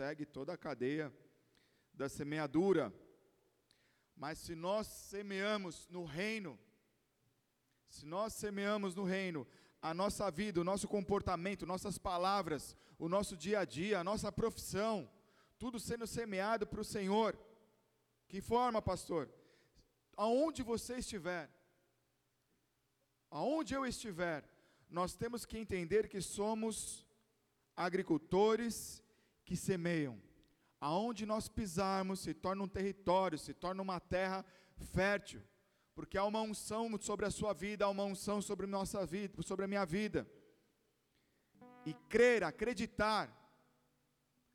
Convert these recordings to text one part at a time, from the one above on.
segue toda a cadeia da semeadura. Mas se nós semeamos no reino, se nós semeamos no reino, a nossa vida, o nosso comportamento, nossas palavras, o nosso dia a dia, a nossa profissão, tudo sendo semeado para o Senhor. Que forma, pastor? Aonde você estiver, aonde eu estiver, nós temos que entender que somos agricultores que semeiam. Aonde nós pisarmos se torna um território, se torna uma terra fértil, porque há uma unção sobre a sua vida, há uma unção sobre nossa vida, sobre a minha vida. E crer, acreditar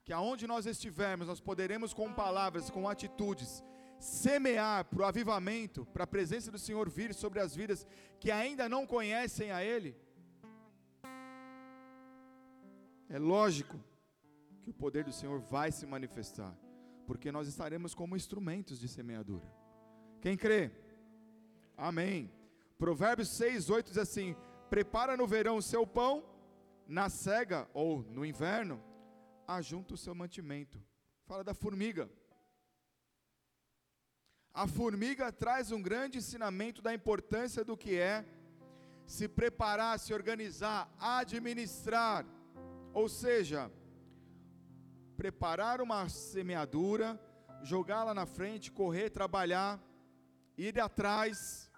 que aonde nós estivermos, nós poderemos com palavras, com atitudes, semear para o avivamento, para a presença do Senhor vir sobre as vidas que ainda não conhecem a Ele. É lógico que o poder do Senhor vai se manifestar, porque nós estaremos como instrumentos de semeadura. Quem crê? Amém. Provérbios 6, 8 diz assim: Prepara no verão o seu pão, na cega ou no inverno, ajunta o seu mantimento. Fala da formiga. A formiga traz um grande ensinamento da importância do que é se preparar, se organizar, administrar, ou seja, preparar uma semeadura, jogá-la na frente, correr, trabalhar, ir atrás,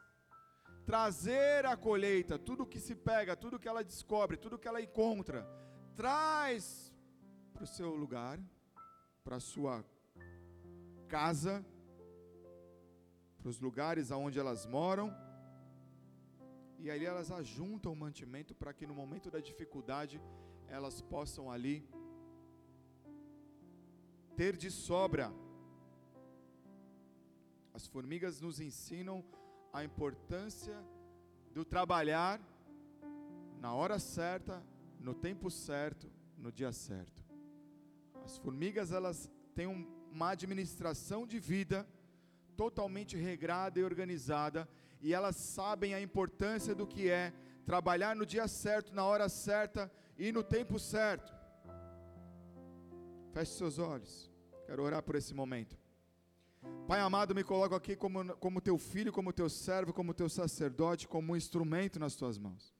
trazer a colheita, tudo que se pega, tudo que ela descobre, tudo que ela encontra, traz para o seu lugar, para a sua casa, para os lugares aonde elas moram, e aí elas ajuntam o mantimento para que no momento da dificuldade elas possam ali ter de sobra. As formigas nos ensinam a importância do trabalhar na hora certa, no tempo certo, no dia certo. As formigas elas têm uma administração de vida totalmente regrada e organizada e elas sabem a importância do que é trabalhar no dia certo, na hora certa e no tempo certo. Feche seus olhos. Quero orar por esse momento. Pai amado, me coloco aqui como, como teu filho, como teu servo, como teu sacerdote, como um instrumento nas tuas mãos.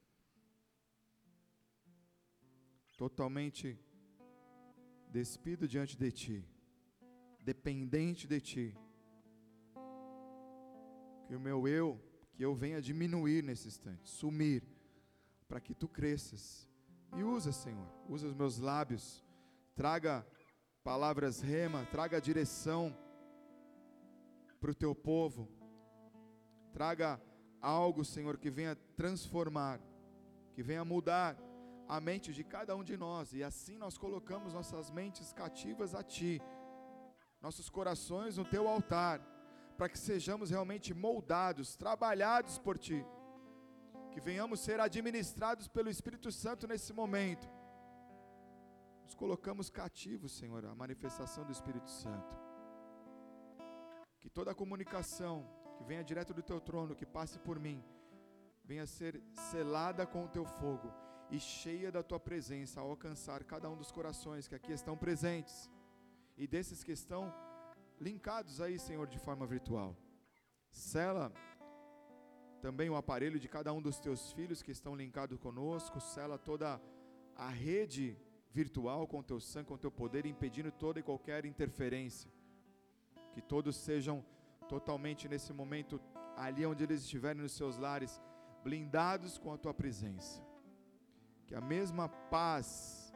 Totalmente despido diante de ti, dependente de ti. Que o meu eu, que eu venha diminuir nesse instante, sumir, para que tu cresças. E usa, Senhor, usa os meus lábios, traga palavras rema, traga direção para o teu povo, traga algo, Senhor, que venha transformar, que venha mudar a mente de cada um de nós, e assim nós colocamos nossas mentes cativas a Ti, nossos corações no Teu altar, para que sejamos realmente moldados, trabalhados por Ti, que venhamos ser administrados pelo Espírito Santo nesse momento, nos colocamos cativos, Senhor, à manifestação do Espírito Santo. Que toda a comunicação que venha direto do teu trono, que passe por mim, venha ser selada com o teu fogo e cheia da tua presença ao alcançar cada um dos corações que aqui estão presentes e desses que estão linkados aí, Senhor, de forma virtual. Sela também o aparelho de cada um dos teus filhos que estão linkados conosco, sela toda a rede virtual com teu sangue, com teu poder, impedindo toda e qualquer interferência. Que todos sejam totalmente nesse momento, ali onde eles estiverem nos seus lares, blindados com a tua presença. Que a mesma paz,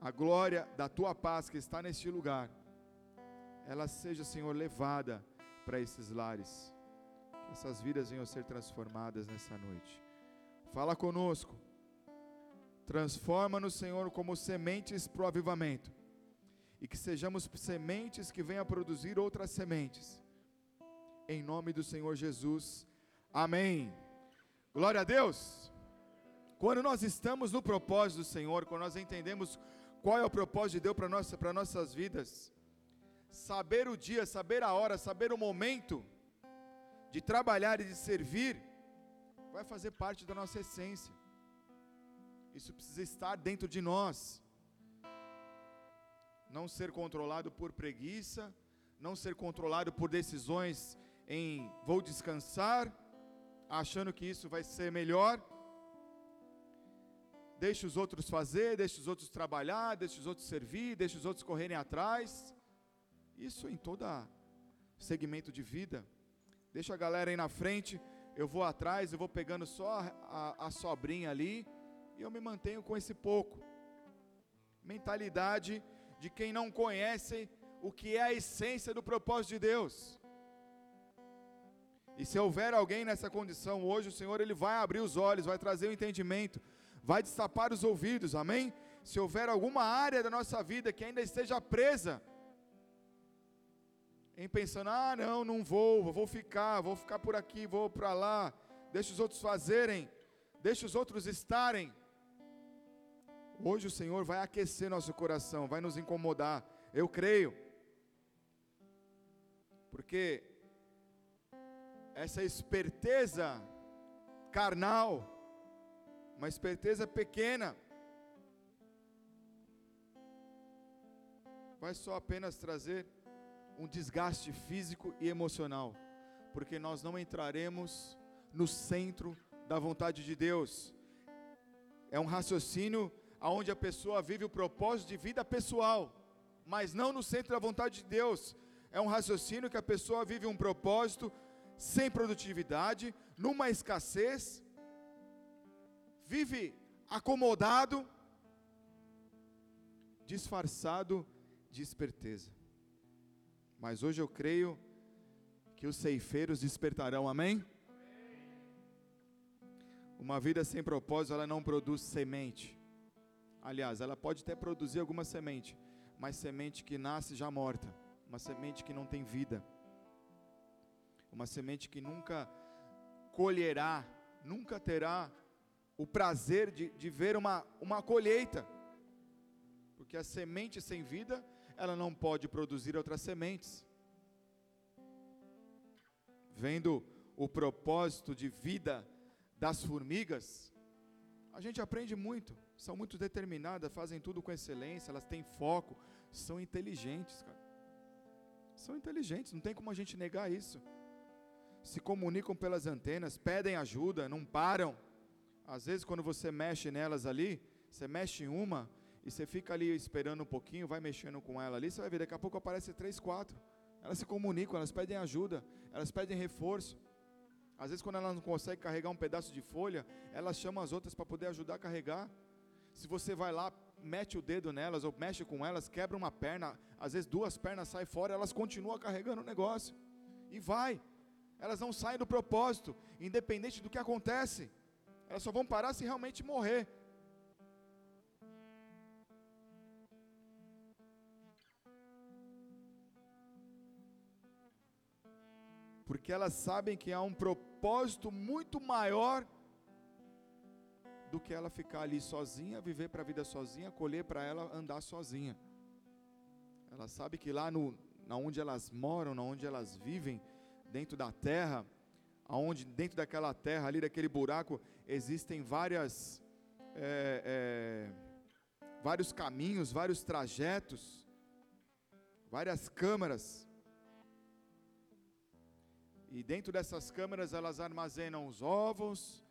a glória da tua paz que está neste lugar, ela seja, Senhor, levada para esses lares. Que essas vidas venham a ser transformadas nessa noite. Fala conosco Transforma-nos, Senhor, como sementes para o avivamento. E que sejamos sementes que venham a produzir outras sementes. Em nome do Senhor Jesus. Amém. Glória a Deus. Quando nós estamos no propósito do Senhor, quando nós entendemos qual é o propósito de Deus para, nossa, para nossas vidas, saber o dia, saber a hora, saber o momento de trabalhar e de servir, vai fazer parte da nossa essência. Isso precisa estar dentro de nós. não ser controlado por preguiça, não ser controlado por decisões em vou descansar, achando que isso vai ser melhor. Deixe os outros fazer, deixe os outros trabalhar, deixe os outros servir, deixe os outros correrem atrás. Isso em todo segmento de vida. Deixa a galera aí na frente, eu vou atrás, eu vou pegando só a, a, a sobrinha ali e eu me mantenho com esse pouco. Mentalidade de quem não conhece o que é a essência do propósito de Deus. E se houver alguém nessa condição hoje, o Senhor ele vai abrir os olhos, vai trazer o entendimento, vai destapar os ouvidos, amém? Se houver alguma área da nossa vida que ainda esteja presa, em pensando, ah, não, não vou, vou ficar, vou ficar por aqui, vou para lá, deixa os outros fazerem, deixa os outros estarem. Hoje o Senhor vai aquecer nosso coração, vai nos incomodar, eu creio, porque essa esperteza carnal, uma esperteza pequena, vai só apenas trazer um desgaste físico e emocional, porque nós não entraremos no centro da vontade de Deus. É um raciocínio onde a pessoa vive o propósito de vida pessoal, mas não no centro da vontade de Deus. É um raciocínio que a pessoa vive um propósito sem produtividade, numa escassez, vive acomodado, disfarçado de esperteza. Mas hoje eu creio que os ceifeiros despertarão, amém? Uma vida sem propósito, ela não produz semente. Aliás, ela pode até produzir alguma semente, mas semente que nasce já morta, uma semente que não tem vida uma semente que nunca colherá, nunca terá o prazer de, de ver uma, uma colheita, porque a semente sem vida, ela não pode produzir outras sementes. Vendo o propósito de vida das formigas, a gente aprende muito, são muito determinadas, fazem tudo com excelência, elas têm foco, são inteligentes, cara. São inteligentes, não tem como a gente negar isso se comunicam pelas antenas, pedem ajuda, não param. Às vezes, quando você mexe nelas ali, você mexe em uma e você fica ali esperando um pouquinho, vai mexendo com ela ali, você vai ver, daqui a pouco aparece três, quatro. Elas se comunicam, elas pedem ajuda, elas pedem reforço. Às vezes, quando elas não conseguem carregar um pedaço de folha, elas chamam as outras para poder ajudar a carregar. Se você vai lá, mete o dedo nelas ou mexe com elas, quebra uma perna, às vezes duas pernas saem fora, elas continuam carregando o negócio. E vai elas não saem do propósito, independente do que acontece. Elas só vão parar se realmente morrer. Porque elas sabem que há um propósito muito maior do que ela ficar ali sozinha, viver para a vida sozinha, colher para ela andar sozinha. Ela sabe que lá no, na onde elas moram, na onde elas vivem, dentro da terra, aonde dentro daquela terra ali, daquele buraco, existem várias, é, é, vários caminhos, vários trajetos, várias câmaras. E dentro dessas câmaras elas armazenam os ovos,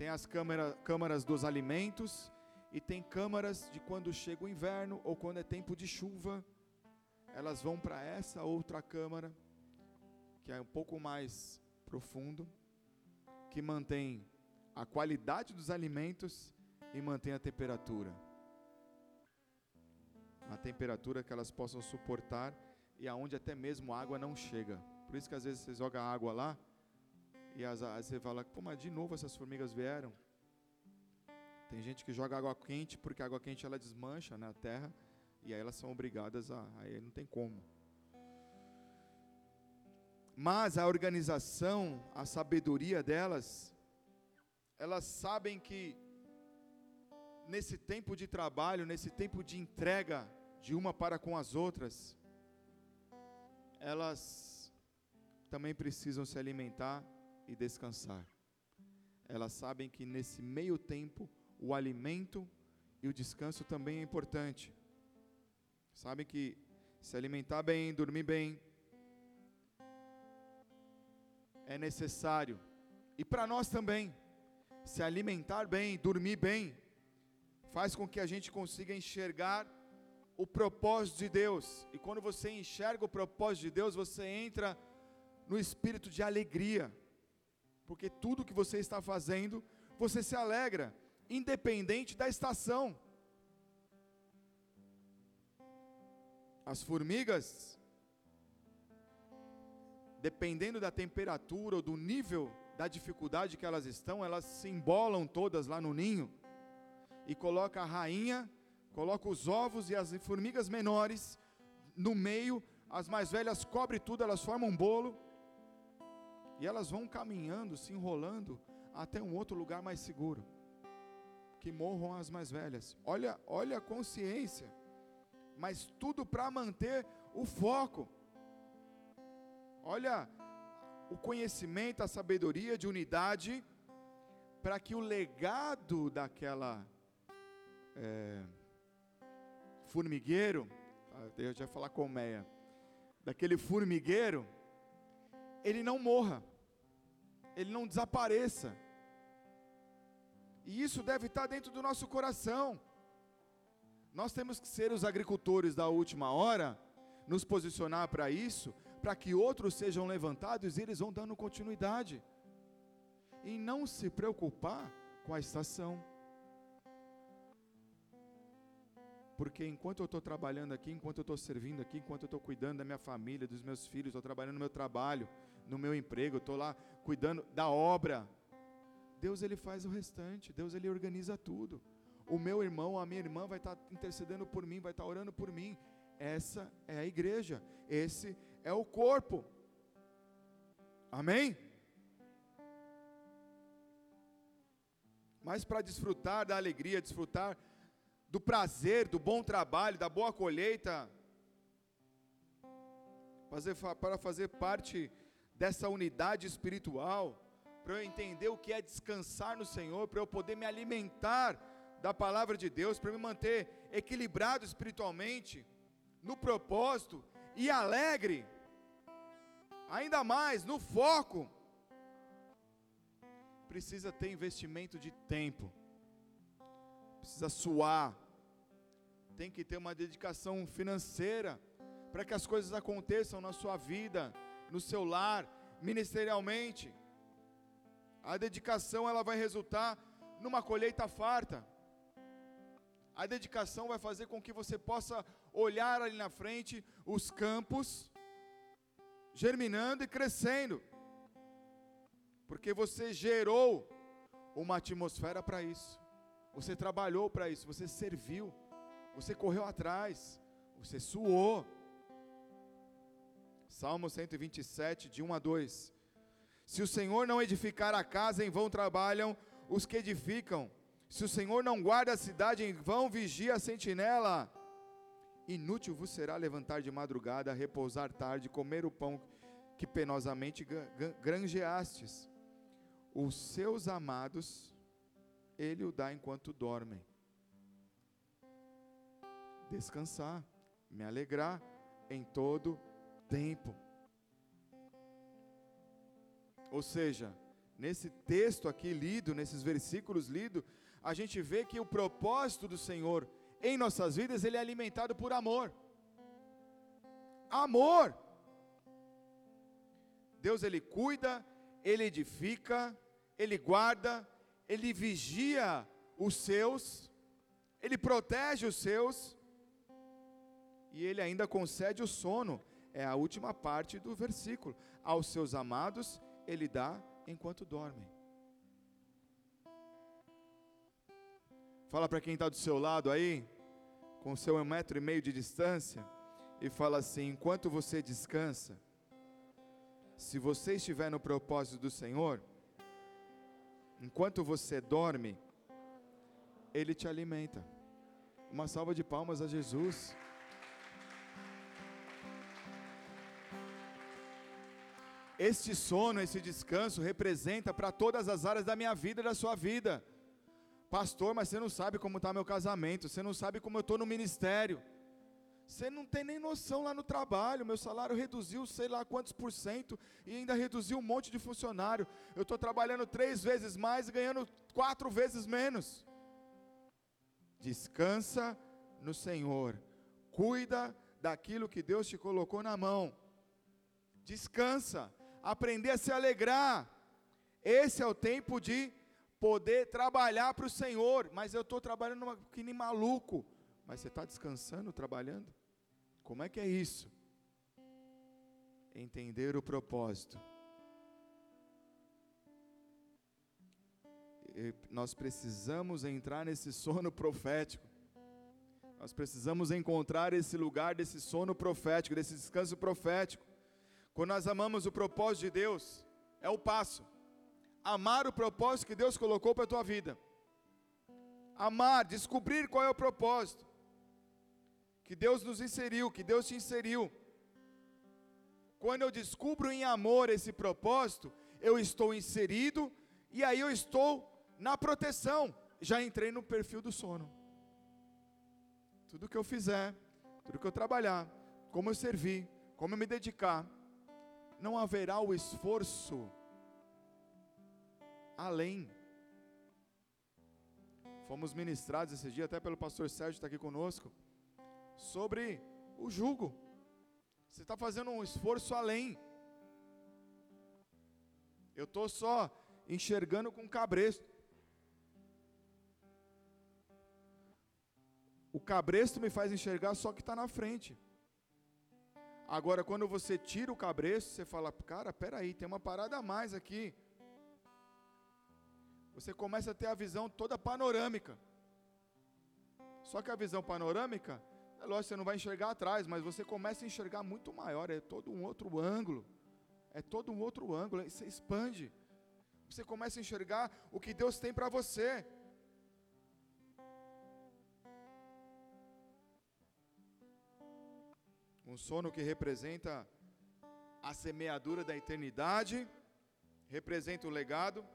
tem as câmara, câmaras dos alimentos e tem câmaras de quando chega o inverno ou quando é tempo de chuva. Elas vão para essa outra câmara que é um pouco mais profundo, que mantém a qualidade dos alimentos e mantém a temperatura. A temperatura que elas possam suportar e aonde até mesmo a água não chega. Por isso que às vezes você joga água lá e as, aí você fala, pô, mas de novo essas formigas vieram. Tem gente que joga água quente porque a água quente ela desmancha na terra e aí elas são obrigadas a, aí não tem como. Mas a organização, a sabedoria delas, elas sabem que nesse tempo de trabalho, nesse tempo de entrega de uma para com as outras, elas também precisam se alimentar e descansar. Elas sabem que nesse meio tempo, o alimento e o descanso também é importante. Sabem que se alimentar bem, dormir bem, é necessário. E para nós também, se alimentar bem, dormir bem, faz com que a gente consiga enxergar o propósito de Deus. E quando você enxerga o propósito de Deus, você entra no espírito de alegria. Porque tudo que você está fazendo, você se alegra, independente da estação. As formigas, dependendo da temperatura ou do nível da dificuldade que elas estão, elas se embolam todas lá no ninho e coloca a rainha, coloca os ovos e as formigas menores no meio, as mais velhas cobrem tudo, elas formam um bolo e elas vão caminhando, se enrolando até um outro lugar mais seguro. Que morram as mais velhas. Olha, olha a consciência. Mas tudo para manter o foco. Olha o conhecimento, a sabedoria de unidade, para que o legado daquela é, formigueiro, ah, eu já falar colmeia, daquele formigueiro, ele não morra, ele não desapareça. E isso deve estar dentro do nosso coração. Nós temos que ser os agricultores da última hora, nos posicionar para isso, para que outros sejam levantados e eles vão dando continuidade. E não se preocupar com a estação. Porque enquanto eu estou trabalhando aqui, enquanto eu estou servindo aqui, enquanto eu estou cuidando da minha família, dos meus filhos, estou trabalhando no meu trabalho, no meu emprego, estou lá cuidando da obra, Deus ele faz o restante, Deus ele organiza tudo. O meu irmão, a minha irmã vai estar tá intercedendo por mim, vai estar tá orando por mim. Essa é a igreja, esse é o corpo. Amém? Mas para desfrutar da alegria, desfrutar do prazer, do bom trabalho, da boa colheita, fazer, para fazer parte dessa unidade espiritual, para eu entender o que é descansar no Senhor, para eu poder me alimentar da palavra de Deus, para me manter equilibrado espiritualmente, no propósito e alegre, ainda mais no foco, precisa ter investimento de tempo, precisa suar, tem que ter uma dedicação financeira para que as coisas aconteçam na sua vida, no seu lar, ministerialmente. A dedicação ela vai resultar numa colheita farta. A dedicação vai fazer com que você possa olhar ali na frente os campos germinando e crescendo. Porque você gerou uma atmosfera para isso. Você trabalhou para isso, você serviu, você correu atrás, você suou. Salmo 127, de 1 a 2. Se o Senhor não edificar a casa, em vão trabalham os que edificam. Se o Senhor não guarda a cidade, em vão vigia a sentinela. Inútil vos será levantar de madrugada, repousar tarde, comer o pão que penosamente granjeastes. Os seus amados, ele o dá enquanto dormem. Descansar, me alegrar em todo tempo. Ou seja, nesse texto aqui lido, nesses versículos lidos, a gente vê que o propósito do Senhor em nossas vidas, ele é alimentado por amor. Amor. Deus ele cuida, ele edifica, ele guarda, ele vigia os seus, ele protege os seus, e ele ainda concede o sono. É a última parte do versículo. Aos seus amados ele dá enquanto dormem. Fala para quem está do seu lado aí, com seu um metro e meio de distância, e fala assim: enquanto você descansa, se você estiver no propósito do Senhor, enquanto você dorme, Ele te alimenta. Uma salva de palmas a Jesus. Este sono, esse descanso representa para todas as áreas da minha vida e da sua vida. Pastor, mas você não sabe como está meu casamento, você não sabe como eu estou no ministério, Você não tem nem noção lá no trabalho. Meu salário reduziu sei lá quantos por cento e ainda reduziu um monte de funcionário. Eu estou trabalhando três vezes mais e ganhando quatro vezes menos. Descansa no Senhor. Cuida daquilo que Deus te colocou na mão. Descansa. Aprender a se alegrar. Esse é o tempo de poder trabalhar para o Senhor. Mas eu estou trabalhando que nem maluco. Mas você está descansando, trabalhando? Como é que é isso? Entender o propósito. E nós precisamos entrar nesse sono profético. Nós precisamos encontrar esse lugar desse sono profético, desse descanso profético. Quando nós amamos o propósito de Deus, é o passo. Amar o propósito que Deus colocou para a tua vida. Amar, descobrir qual é o propósito que Deus nos inseriu, que Deus te inseriu. Quando eu descubro em amor esse propósito, eu estou inserido e aí eu estou na proteção. Já entrei no perfil do sono. Tudo que eu fizer, tudo que eu trabalhar, como eu servir, como eu me dedicar, não haverá o esforço além. Fomos ministrados esse dia até pelo pastor Sérgio está aqui conosco sobre o jugo. Você está fazendo um esforço além. Eu estou só enxergando com cabresto. O cabresto me faz enxergar só que está na frente. Agora, quando você tira o cabresto, você fala, cara, peraí, tem uma parada a mais aqui. Você começa a ter a visão toda panorâmica. Só que a visão panorâmica é lógico, você não vai enxergar atrás, mas você começa a enxergar muito maior, é todo um outro ângulo. É todo um outro ângulo, você expande. Você começa a enxergar o que Deus tem para você. Um sono que representa a semeadura da eternidade, representa o legado.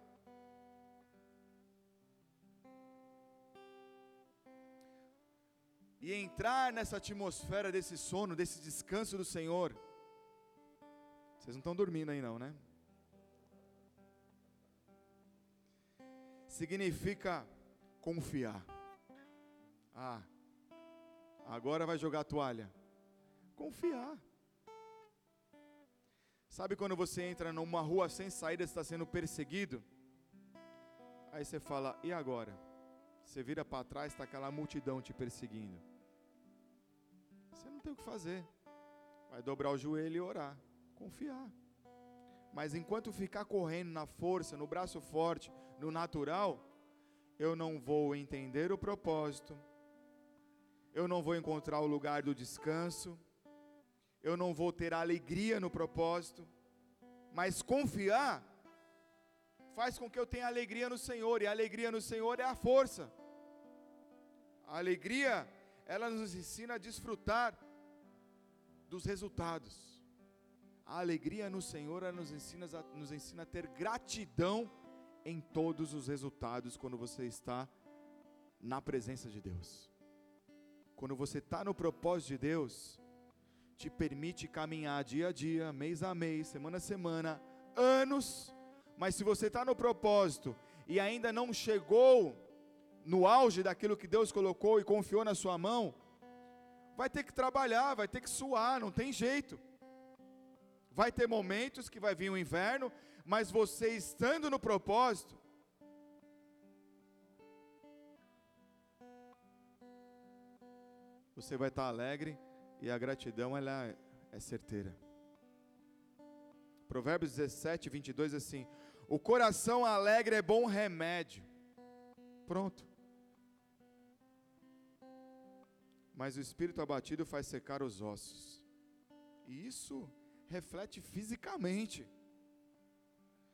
e entrar nessa atmosfera desse sono, desse descanso do Senhor. Vocês não estão dormindo aí não, né? Significa confiar. Ah, agora vai jogar a toalha. Confiar. Sabe quando você entra numa rua sem saída, está sendo perseguido? Aí você fala, e agora? Você vira para trás, está aquela multidão te perseguindo. Você não tem o que fazer. Vai dobrar o joelho e orar, confiar. Mas enquanto ficar correndo na força, no braço forte, no natural, eu não vou entender o propósito, eu não vou encontrar o lugar do descanso, eu não vou ter alegria no propósito, mas confiar faz com que eu tenha alegria no Senhor, e a alegria no Senhor é a força. A alegria ela nos ensina a desfrutar dos resultados. A alegria no Senhor ela nos ensina, a, nos ensina a ter gratidão em todos os resultados quando você está na presença de Deus. Quando você está no propósito de Deus, te permite caminhar dia a dia, mês a mês, semana a semana, anos, mas se você está no propósito e ainda não chegou no auge daquilo que Deus colocou e confiou na sua mão, vai ter que trabalhar, vai ter que suar, não tem jeito. Vai ter momentos que vai vir o inverno, mas você estando no propósito, você vai estar alegre e a gratidão ela é certeira. Provérbios 17, 22 assim: O coração alegre é bom remédio. Pronto. mas o espírito abatido faz secar os ossos. E isso reflete fisicamente.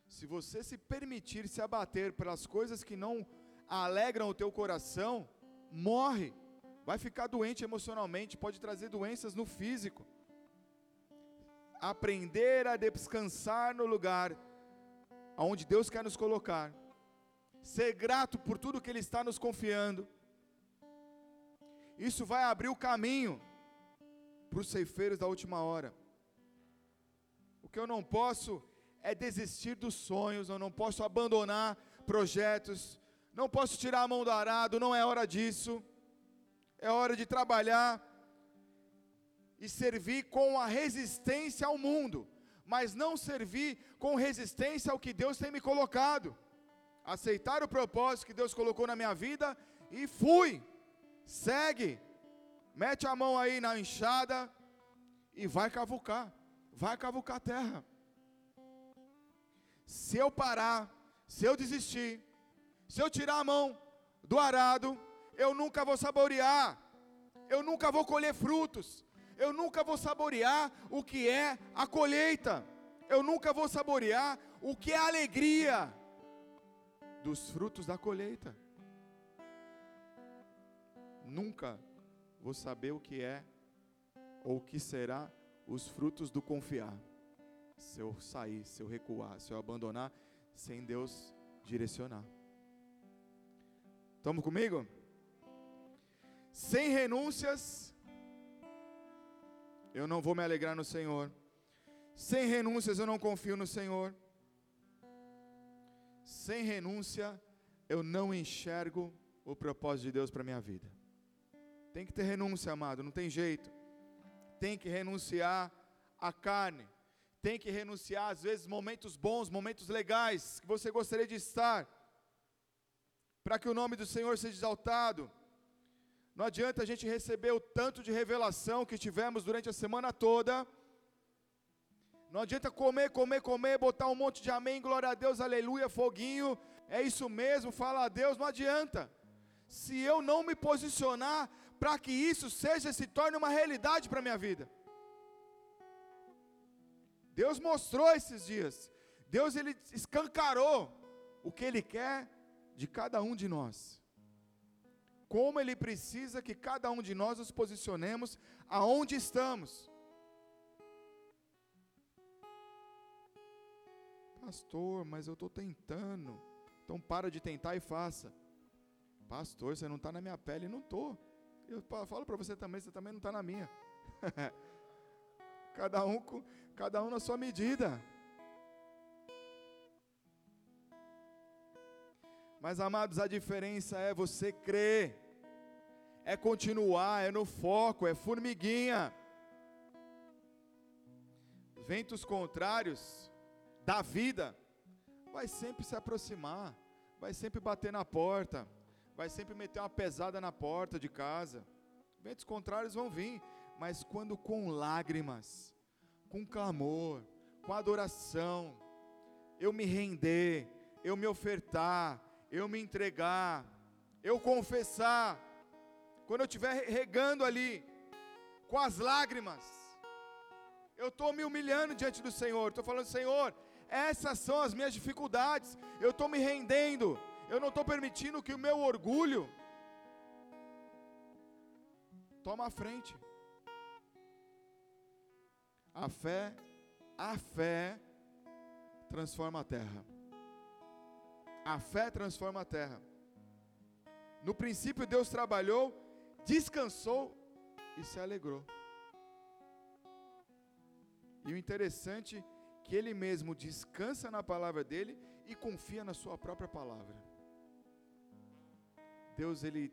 Se você se permitir se abater pelas coisas que não alegram o teu coração, morre, vai ficar doente emocionalmente, pode trazer doenças no físico. Aprender a descansar no lugar aonde Deus quer nos colocar, ser grato por tudo que Ele está nos confiando isso vai abrir o caminho para os ceifeiros da última hora. O que eu não posso é desistir dos sonhos, eu não posso abandonar projetos, não posso tirar a mão do arado, não é hora disso. É hora de trabalhar e servir com a resistência ao mundo, mas não servir com resistência ao que Deus tem me colocado. Aceitar o propósito que Deus colocou na minha vida e fui. Segue. Mete a mão aí na enxada e vai cavucar. Vai cavucar a terra. Se eu parar, se eu desistir, se eu tirar a mão do arado, eu nunca vou saborear, eu nunca vou colher frutos, eu nunca vou saborear o que é a colheita, eu nunca vou saborear o que é a alegria dos frutos da colheita. Nunca vou saber o que é ou o que será os frutos do confiar. Se eu sair, se eu recuar, se eu abandonar, sem Deus direcionar. Estamos comigo? Sem renúncias, eu não vou me alegrar no Senhor. Sem renúncias, eu não confio no Senhor. Sem renúncia, eu não enxergo o propósito de Deus para minha vida. Tem que ter renúncia, amado, não tem jeito. Tem que renunciar à carne. Tem que renunciar, às vezes, momentos bons, momentos legais que você gostaria de estar, para que o nome do Senhor seja exaltado. Não adianta a gente receber o tanto de revelação que tivemos durante a semana toda. Não adianta comer, comer, comer, botar um monte de amém, glória a Deus, aleluia, foguinho. É isso mesmo, fala a Deus, não adianta. Se eu não me posicionar para que isso seja, se torne uma realidade para a minha vida. Deus mostrou esses dias. Deus ele escancarou o que ele quer de cada um de nós. Como ele precisa que cada um de nós nos posicionemos aonde estamos. Pastor, mas eu estou tentando. Então para de tentar e faça. Pastor, você não está na minha pele, não estou. Eu falo para você também, você também não está na minha. cada um, cada um na sua medida. Mas amados, a diferença é você crer, é continuar, é no foco, é formiguinha. Ventos contrários da vida vai sempre se aproximar, vai sempre bater na porta vai sempre meter uma pesada na porta de casa. Ventos contrários vão vir, mas quando com lágrimas, com clamor, com adoração, eu me render, eu me ofertar, eu me entregar, eu confessar, quando eu estiver regando ali, com as lágrimas, eu estou me humilhando diante do Senhor, estou falando, Senhor, essas são as minhas dificuldades, eu estou me rendendo, eu não estou permitindo que o meu orgulho toma a frente. A fé, a fé transforma a terra. A fé transforma a terra. No princípio Deus trabalhou, descansou e se alegrou. E o interessante é que ele mesmo descansa na palavra dele e confia na sua própria palavra. Deus ele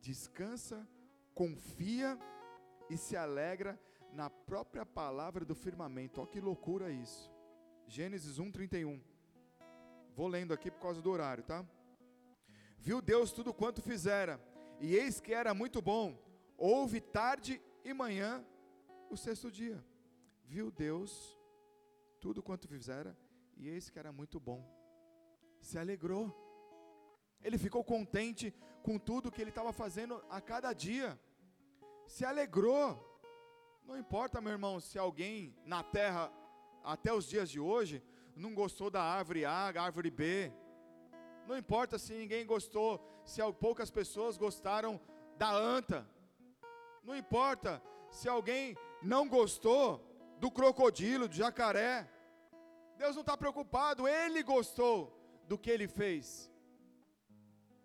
descansa, confia e se alegra na própria palavra do firmamento. Olha que loucura isso. Gênesis 1:31. Vou lendo aqui por causa do horário, tá? Viu Deus tudo quanto fizera, e eis que era muito bom. Houve tarde e manhã o sexto dia. Viu Deus tudo quanto fizera, e eis que era muito bom. Se alegrou. Ele ficou contente com tudo que ele estava fazendo a cada dia. Se alegrou. Não importa, meu irmão, se alguém na terra, até os dias de hoje, não gostou da árvore A, árvore B. Não importa se ninguém gostou, se poucas pessoas gostaram da anta. Não importa se alguém não gostou do crocodilo, do jacaré. Deus não está preocupado, Ele gostou do que Ele fez.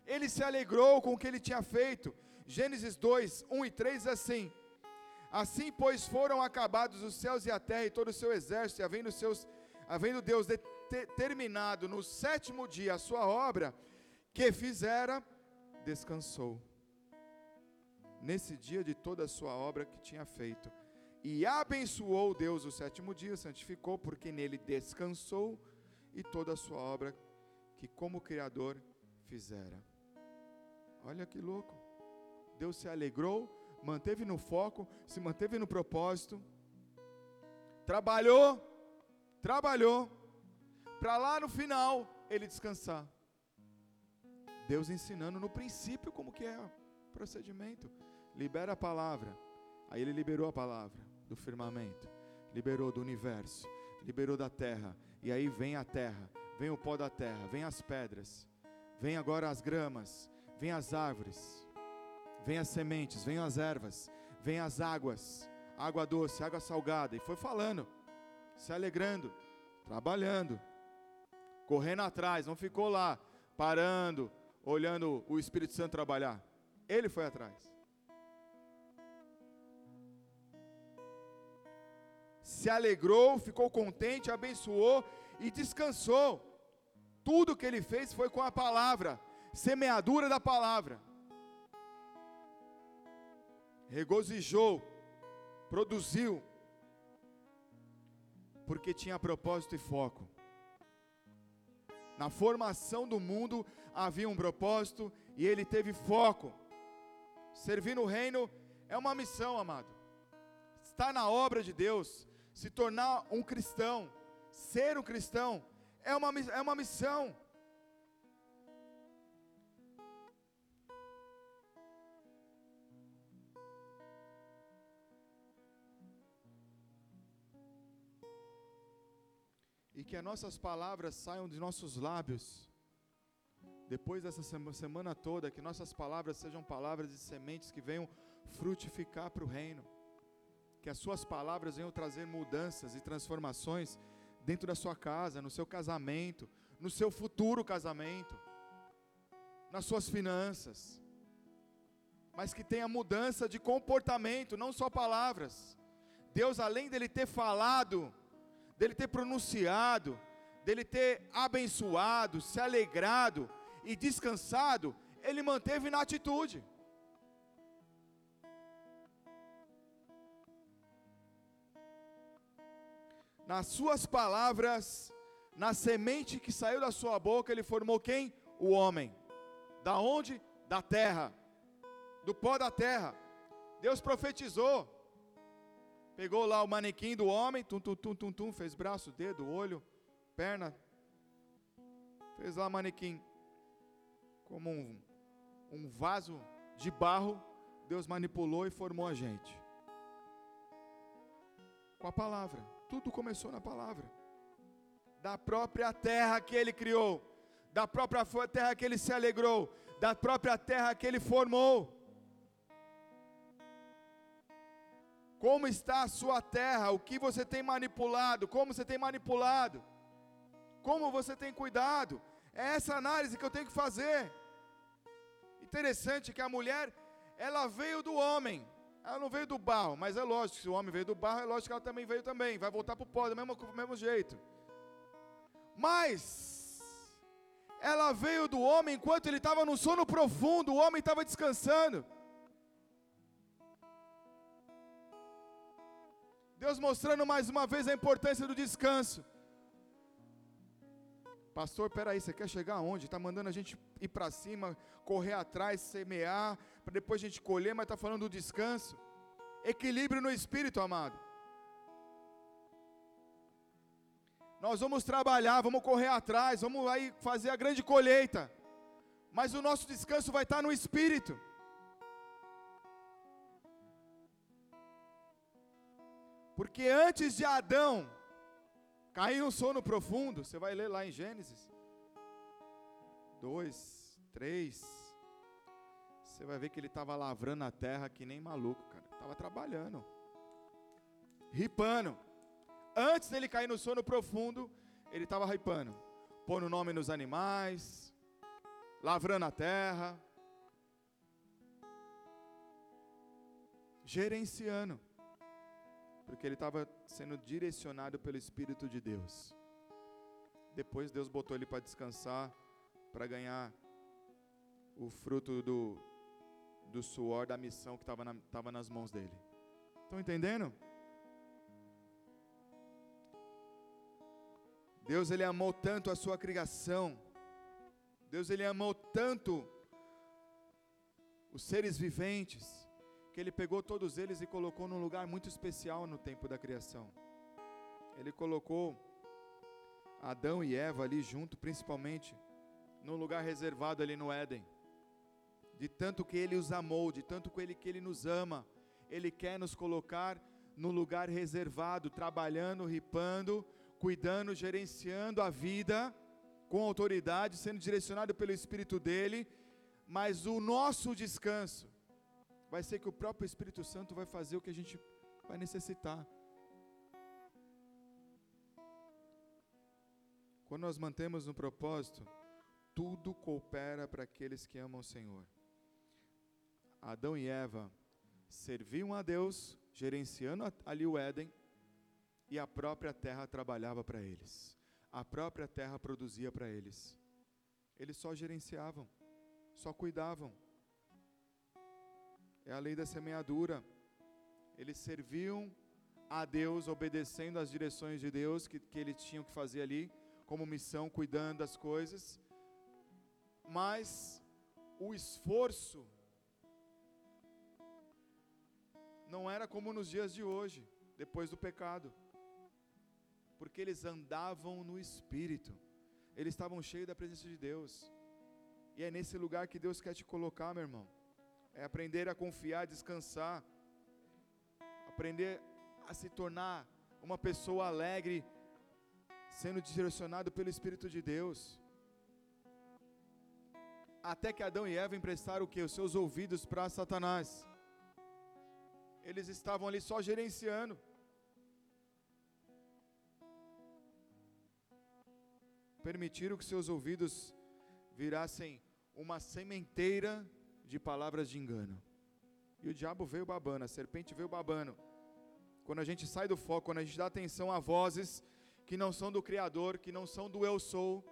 Ele se alegrou com o que ele tinha feito. Gênesis 2, 1 e 3 diz assim: Assim, pois, foram acabados os céus e a terra e todo o seu exército, e havendo, seus, havendo Deus determinado no sétimo dia a sua obra que fizera, descansou. Nesse dia de toda a sua obra que tinha feito. E abençoou Deus o sétimo dia, santificou, porque nele descansou, e toda a sua obra que como Criador fizera. Olha que louco. Deus se alegrou manteve no foco, se manteve no propósito, trabalhou, trabalhou, para lá no final ele descansar. Deus ensinando no princípio como que é o procedimento. Libera a palavra. Aí ele liberou a palavra do firmamento, liberou do universo, liberou da terra. E aí vem a terra, vem o pó da terra, vem as pedras, vem agora as gramas, vem as árvores vem as sementes, vem as ervas, vem as águas, água doce, água salgada. E foi falando, se alegrando, trabalhando, correndo atrás, não ficou lá, parando, olhando o Espírito Santo trabalhar. Ele foi atrás. Se alegrou, ficou contente, abençoou e descansou. Tudo que ele fez foi com a palavra, semeadura da palavra regozijou, produziu, porque tinha propósito e foco. Na formação do mundo havia um propósito e ele teve foco. Servir no reino é uma missão, amado. Estar na obra de Deus, se tornar um cristão, ser um cristão, é uma, é uma missão. E que as nossas palavras saiam de nossos lábios. Depois dessa semana toda, que nossas palavras sejam palavras de sementes que venham frutificar para o reino. Que as suas palavras venham trazer mudanças e transformações dentro da sua casa, no seu casamento, no seu futuro casamento, nas suas finanças. Mas que tenha mudança de comportamento, não só palavras. Deus, além dele ter falado, dele ter pronunciado, dele ter abençoado, se alegrado e descansado, ele manteve na atitude. Nas suas palavras, na semente que saiu da sua boca, ele formou quem? O homem. Da onde? Da terra. Do pó da terra. Deus profetizou. Pegou lá o manequim do homem, tum, tum, tum, tum, tum, fez braço, dedo, olho, perna. Fez lá o manequim. Como um, um vaso de barro, Deus manipulou e formou a gente. Com a palavra. Tudo começou na palavra. Da própria terra que ele criou, da própria terra que ele se alegrou, da própria terra que ele formou. Como está a sua terra? O que você tem manipulado? Como você tem manipulado? Como você tem cuidado? É essa análise que eu tenho que fazer. Interessante que a mulher, ela veio do homem. Ela não veio do barro, mas é lógico, se o homem veio do barro, é lógico que ela também veio também. Vai voltar para o pó do mesmo, do mesmo jeito. Mas, ela veio do homem enquanto ele estava no sono profundo, o homem estava descansando. Deus mostrando mais uma vez a importância do descanso. Pastor, peraí, você quer chegar aonde? Está mandando a gente ir para cima, correr atrás, semear, para depois a gente colher, mas está falando do descanso. Equilíbrio no espírito, amado. Nós vamos trabalhar, vamos correr atrás, vamos aí fazer a grande colheita. Mas o nosso descanso vai estar no espírito. Porque antes de Adão cair um sono profundo, você vai ler lá em Gênesis 2, 3. Você vai ver que ele estava lavrando a terra que nem maluco, cara. Estava trabalhando, ripando. Antes dele cair no sono profundo, ele estava ripando, pondo nome nos animais, lavrando a terra, gerenciando. Porque ele estava sendo direcionado pelo Espírito de Deus. Depois Deus botou ele para descansar, para ganhar o fruto do, do suor da missão que estava na, nas mãos dele. Estão entendendo? Deus ele amou tanto a sua criação. Deus ele amou tanto os seres viventes que ele pegou todos eles e colocou num lugar muito especial no tempo da criação. Ele colocou Adão e Eva ali junto, principalmente, num lugar reservado ali no Éden. De tanto que ele os amou, de tanto que ele, que ele nos ama, ele quer nos colocar no lugar reservado, trabalhando, ripando, cuidando, gerenciando a vida com autoridade, sendo direcionado pelo Espírito dele, mas o nosso descanso vai ser que o próprio Espírito Santo vai fazer o que a gente vai necessitar. Quando nós mantemos um propósito, tudo coopera para aqueles que amam o Senhor. Adão e Eva serviam a Deus, gerenciando ali o Éden, e a própria terra trabalhava para eles. A própria terra produzia para eles. Eles só gerenciavam, só cuidavam é a lei da semeadura. Eles serviam a Deus, obedecendo às direções de Deus que, que eles tinham que fazer ali, como missão, cuidando das coisas. Mas o esforço não era como nos dias de hoje, depois do pecado, porque eles andavam no Espírito, eles estavam cheios da presença de Deus, e é nesse lugar que Deus quer te colocar, meu irmão é aprender a confiar, descansar, aprender a se tornar uma pessoa alegre, sendo direcionado pelo Espírito de Deus. Até que Adão e Eva emprestaram o que? Os seus ouvidos para Satanás. Eles estavam ali só gerenciando. Permitiram que seus ouvidos virassem uma sementeira de palavras de engano. E o diabo veio babando, a serpente veio babando. Quando a gente sai do foco, quando a gente dá atenção a vozes que não são do Criador, que não são do eu sou,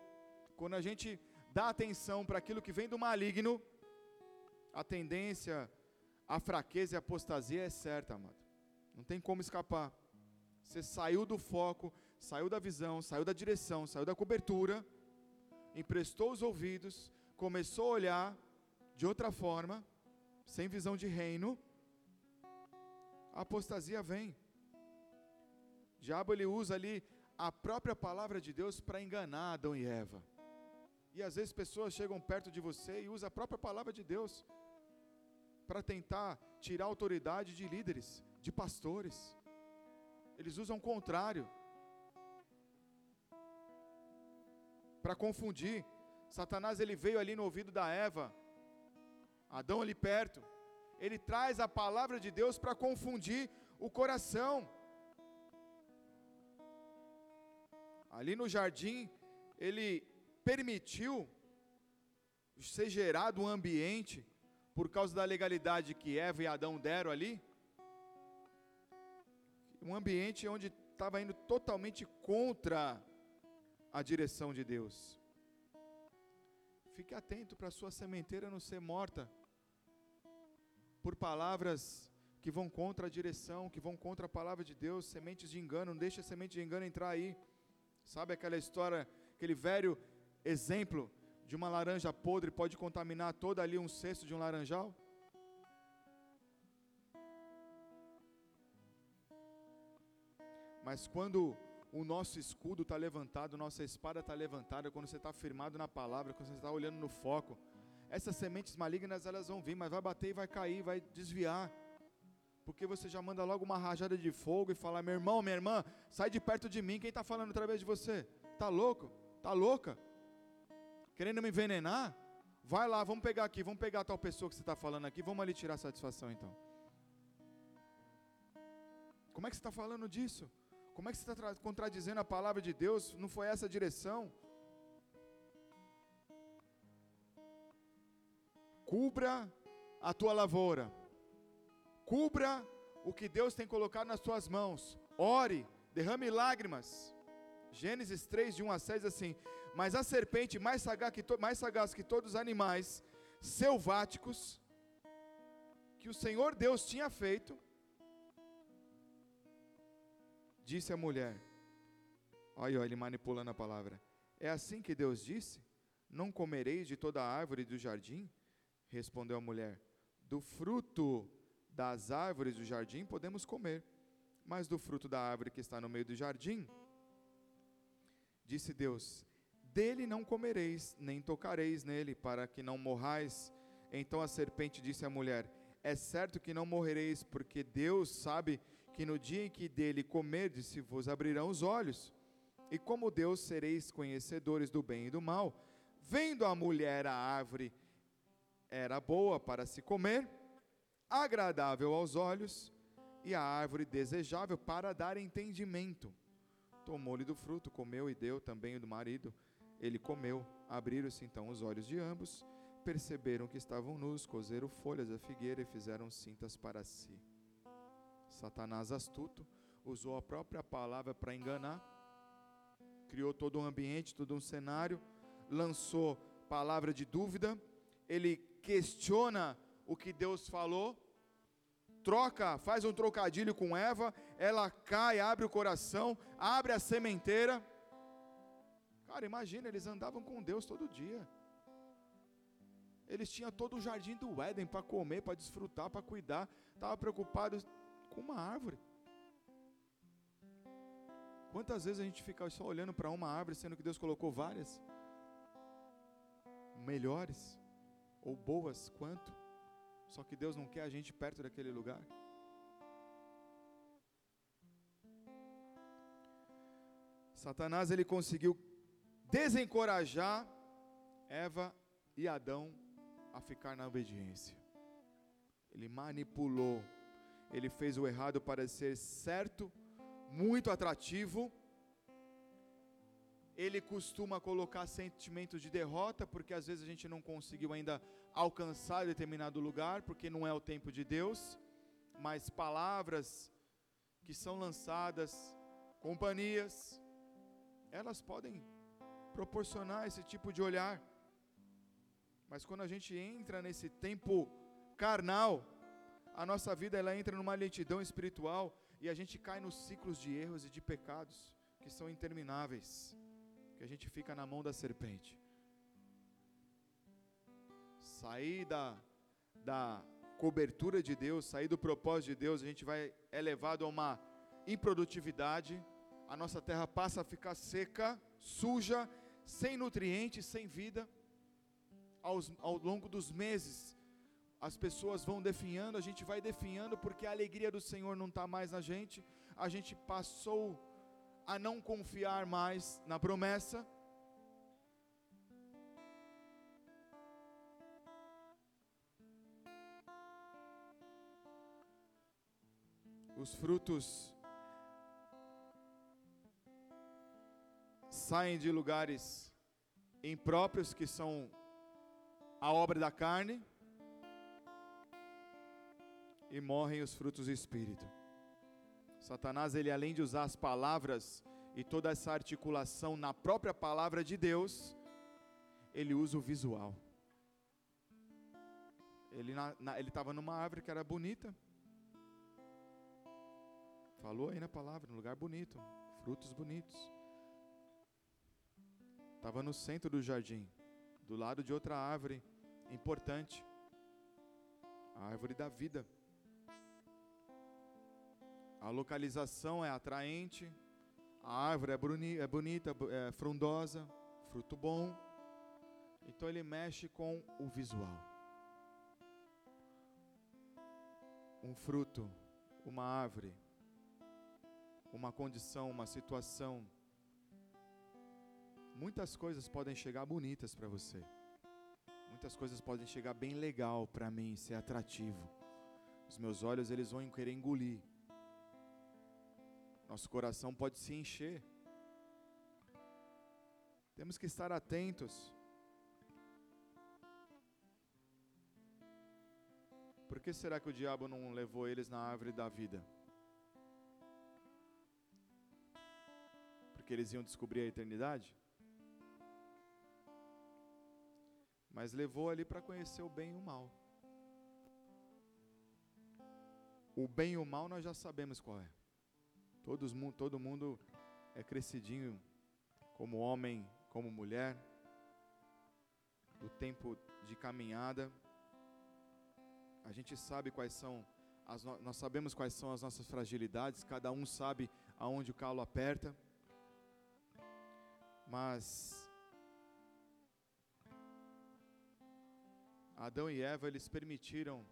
quando a gente dá atenção para aquilo que vem do maligno, a tendência, a fraqueza e apostasia é certa, amado. Não tem como escapar. Você saiu do foco, saiu da visão, saiu da direção, saiu da cobertura, emprestou os ouvidos, começou a olhar, de outra forma, sem visão de reino, a apostasia vem. O diabo ele usa ali a própria palavra de Deus para enganar Adão e Eva. E às vezes pessoas chegam perto de você e usam a própria palavra de Deus para tentar tirar a autoridade de líderes, de pastores. Eles usam o contrário para confundir. Satanás ele veio ali no ouvido da Eva Adão ali perto, ele traz a palavra de Deus para confundir o coração. Ali no jardim, ele permitiu ser gerado um ambiente por causa da legalidade que Eva e Adão deram ali. Um ambiente onde estava indo totalmente contra a direção de Deus. Fique atento para a sua sementeira não ser morta por palavras que vão contra a direção, que vão contra a palavra de Deus, sementes de engano, não deixe a semente de engano entrar aí. Sabe aquela história, aquele velho exemplo de uma laranja podre pode contaminar todo ali um cesto de um laranjal? Mas quando o nosso escudo está levantado, nossa espada está levantada, quando você está firmado na palavra, quando você está olhando no foco, essas sementes malignas elas vão vir, mas vai bater e vai cair, vai desviar. Porque você já manda logo uma rajada de fogo e fala: meu irmão, minha irmã, sai de perto de mim. Quem está falando através de você? Tá louco? Tá louca? Querendo me envenenar? Vai lá, vamos pegar aqui, vamos pegar tal pessoa que você está falando aqui, vamos ali tirar satisfação então. Como é que você está falando disso? Como é que você está contradizendo a palavra de Deus? Não foi essa a direção? Cubra a tua lavoura, cubra o que Deus tem colocado nas suas mãos. Ore, derrame lágrimas. Gênesis 3, de 1 a 6, assim: Mas a serpente, mais sagaz que, mais sagaz que todos os animais selváticos, que o Senhor Deus tinha feito, disse a mulher: Olha, olha ele manipulando a palavra. É assim que Deus disse: Não comereis de toda a árvore do jardim? Respondeu a mulher: Do fruto das árvores do jardim podemos comer, mas do fruto da árvore que está no meio do jardim, disse Deus: Dele não comereis, nem tocareis nele, para que não morrais. Então a serpente disse à mulher: É certo que não morrereis, porque Deus sabe que no dia em que dele comerdes, se vos abrirão os olhos. E como Deus sereis conhecedores do bem e do mal. Vendo a mulher a árvore era boa para se comer, agradável aos olhos, e a árvore desejável para dar entendimento. Tomou-lhe do fruto, comeu e deu também do marido. Ele comeu, abriram-se então os olhos de ambos, perceberam que estavam nus, cozeram folhas da figueira e fizeram cintas para si. Satanás astuto usou a própria palavra para enganar, criou todo um ambiente, todo um cenário, lançou palavra de dúvida, ele questiona o que Deus falou, troca, faz um trocadilho com Eva, ela cai, abre o coração, abre a sementeira. Cara, imagina, eles andavam com Deus todo dia. Eles tinham todo o jardim do Éden para comer, para desfrutar, para cuidar. Estavam preocupados com uma árvore. Quantas vezes a gente fica só olhando para uma árvore, sendo que Deus colocou várias? Melhores ou boas quanto? Só que Deus não quer a gente perto daquele lugar. Satanás ele conseguiu desencorajar Eva e Adão a ficar na obediência. Ele manipulou ele fez o errado parecer certo, muito atrativo. Ele costuma colocar sentimentos de derrota, porque às vezes a gente não conseguiu ainda alcançar determinado lugar, porque não é o tempo de Deus, mas palavras que são lançadas, companhias, elas podem proporcionar esse tipo de olhar. Mas quando a gente entra nesse tempo carnal, a nossa vida ela entra numa lentidão espiritual e a gente cai nos ciclos de erros e de pecados que são intermináveis, que a gente fica na mão da serpente. Sair da, da cobertura de Deus, sair do propósito de Deus, a gente vai é levado a uma improdutividade, a nossa terra passa a ficar seca, suja, sem nutrientes, sem vida. Aos, ao longo dos meses, as pessoas vão definhando, a gente vai definhando porque a alegria do Senhor não está mais na gente, a gente passou a não confiar mais na promessa. Os frutos saem de lugares impróprios que são a obra da carne e morrem os frutos do Espírito. Satanás, ele além de usar as palavras e toda essa articulação na própria palavra de Deus, ele usa o visual. Ele estava numa árvore que era bonita. Falou aí na palavra, num lugar bonito, frutos bonitos. Estava no centro do jardim, do lado de outra árvore importante, a árvore da vida. A localização é atraente, a árvore é, bruni, é bonita, é frondosa, fruto bom. Então ele mexe com o visual. Um fruto, uma árvore, uma condição, uma situação. Muitas coisas podem chegar bonitas para você. Muitas coisas podem chegar bem legal para mim, ser atrativo. Os meus olhos eles vão querer engolir. Nosso coração pode se encher. Temos que estar atentos. Por que será que o diabo não levou eles na árvore da vida? Porque eles iam descobrir a eternidade? Mas levou ali para conhecer o bem e o mal. O bem e o mal nós já sabemos qual é. Todos, todo mundo é crescidinho, como homem, como mulher, do tempo de caminhada. A gente sabe quais são, as, nós sabemos quais são as nossas fragilidades, cada um sabe aonde o calo aperta. Mas Adão e Eva, eles permitiram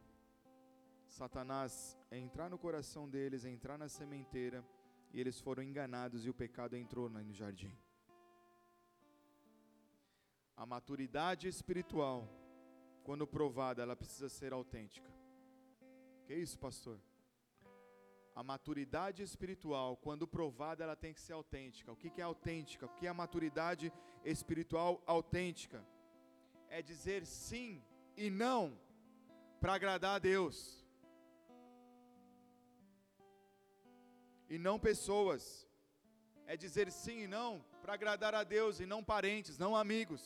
Satanás entrar no coração deles, entrar na sementeira, e eles foram enganados e o pecado entrou no jardim. A maturidade espiritual, quando provada, ela precisa ser autêntica. Que isso, pastor? A maturidade espiritual, quando provada, ela tem que ser autêntica. O que é autêntica? O que é a maturidade espiritual autêntica? É dizer sim e não para agradar a Deus. E não pessoas. É dizer sim e não para agradar a Deus e não parentes, não amigos.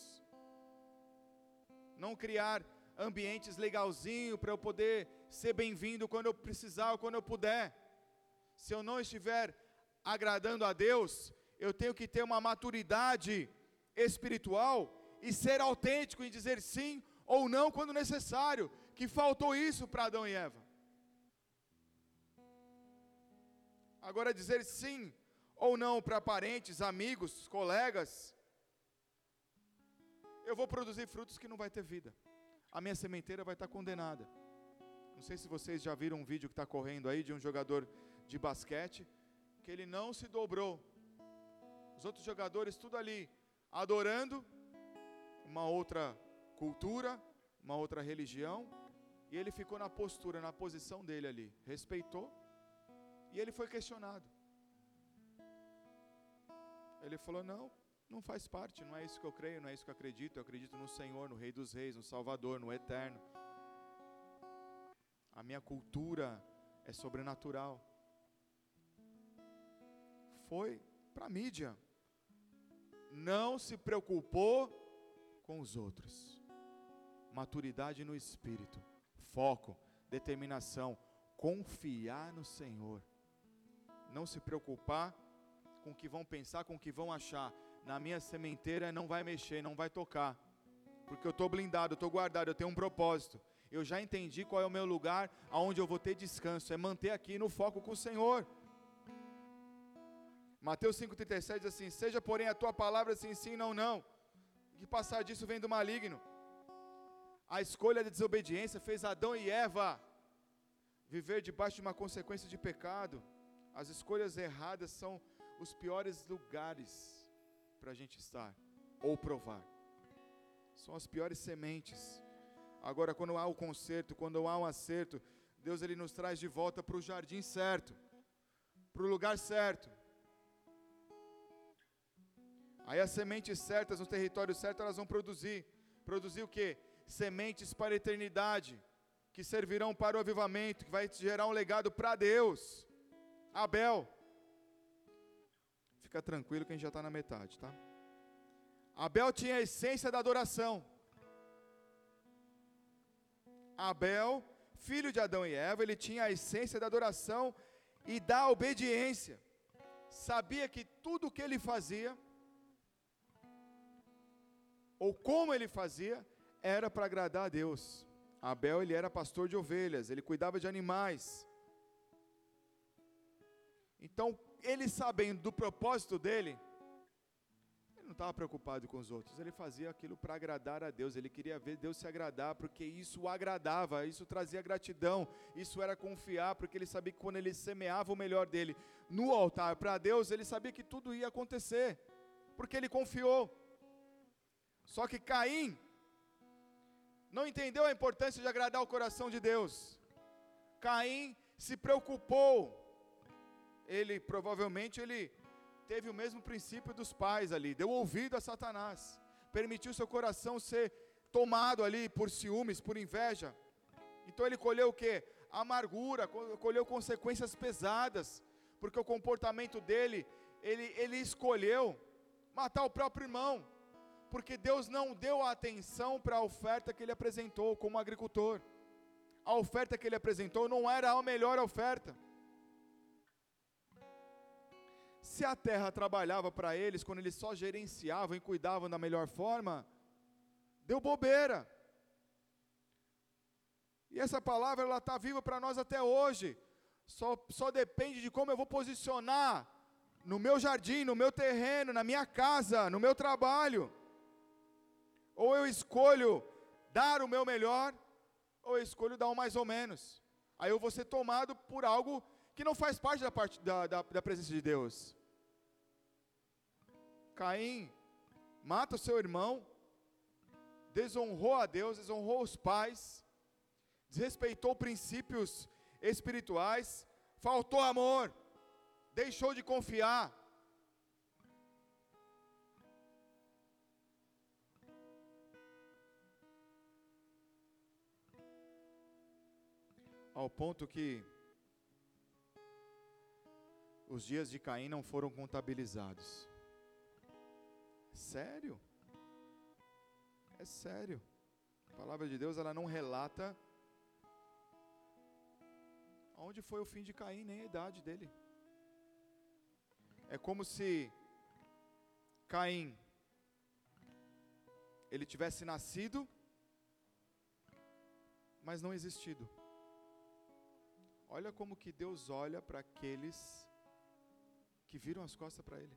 Não criar ambientes legalzinho para eu poder ser bem-vindo quando eu precisar ou quando eu puder. Se eu não estiver agradando a Deus, eu tenho que ter uma maturidade espiritual e ser autêntico em dizer sim ou não quando necessário, que faltou isso para Adão e Eva. Agora, dizer sim ou não para parentes, amigos, colegas, eu vou produzir frutos que não vai ter vida. A minha sementeira vai estar condenada. Não sei se vocês já viram um vídeo que está correndo aí de um jogador de basquete, que ele não se dobrou. Os outros jogadores, tudo ali, adorando uma outra cultura, uma outra religião, e ele ficou na postura, na posição dele ali, respeitou e ele foi questionado. Ele falou: Não, não faz parte, não é isso que eu creio, não é isso que eu acredito. Eu acredito no Senhor, no Rei dos Reis, no Salvador, no Eterno. A minha cultura é sobrenatural. Foi para a mídia. Não se preocupou com os outros. Maturidade no espírito, foco, determinação, confiar no Senhor não se preocupar com o que vão pensar, com o que vão achar. Na minha sementeira não vai mexer, não vai tocar. Porque eu estou blindado, eu estou guardado, eu tenho um propósito. Eu já entendi qual é o meu lugar, aonde eu vou ter descanso. É manter aqui no foco com o Senhor. Mateus 5,37 diz assim: Seja, porém, a tua palavra sim, sim, não, não. Que passar disso vem do maligno. A escolha da desobediência fez Adão e Eva viver debaixo de uma consequência de pecado. As escolhas erradas são os piores lugares para a gente estar ou provar. São as piores sementes. Agora, quando há o conserto, quando há um acerto, Deus ele nos traz de volta para o jardim certo, para o lugar certo. Aí as sementes certas no território certo elas vão produzir. Produzir o que? Sementes para a eternidade, que servirão para o avivamento, que vai gerar um legado para Deus. Abel. Fica tranquilo que a gente já está na metade, tá? Abel tinha a essência da adoração. Abel, filho de Adão e Eva, ele tinha a essência da adoração e da obediência. Sabia que tudo o que ele fazia, ou como ele fazia, era para agradar a Deus. Abel ele era pastor de ovelhas, ele cuidava de animais. Então, ele sabendo do propósito dele, ele não estava preocupado com os outros, ele fazia aquilo para agradar a Deus, ele queria ver Deus se agradar, porque isso o agradava, isso trazia gratidão, isso era confiar, porque ele sabia que quando ele semeava o melhor dele no altar para Deus, ele sabia que tudo ia acontecer, porque ele confiou. Só que Caim não entendeu a importância de agradar o coração de Deus. Caim se preocupou ele provavelmente ele teve o mesmo princípio dos pais ali, deu ouvido a Satanás, permitiu seu coração ser tomado ali por ciúmes, por inveja. Então ele colheu o que? Amargura, colheu consequências pesadas, porque o comportamento dele, ele, ele escolheu matar o próprio irmão, porque Deus não deu atenção para a oferta que ele apresentou como agricultor. A oferta que ele apresentou não era a melhor oferta. Se a terra trabalhava para eles, quando eles só gerenciavam e cuidavam da melhor forma, deu bobeira. E essa palavra ela está viva para nós até hoje. Só, só depende de como eu vou posicionar no meu jardim, no meu terreno, na minha casa, no meu trabalho. Ou eu escolho dar o meu melhor, ou eu escolho dar o mais ou menos. Aí eu vou ser tomado por algo que não faz parte da, parte, da, da, da presença de Deus. Caim mata o seu irmão, desonrou a Deus, desonrou os pais, desrespeitou princípios espirituais, faltou amor, deixou de confiar. Ao ponto que os dias de Caim não foram contabilizados. Sério? É sério. A palavra de Deus ela não relata onde foi o fim de Caim, nem a idade dele. É como se Caim ele tivesse nascido, mas não existido. Olha como que Deus olha para aqueles que viram as costas para ele.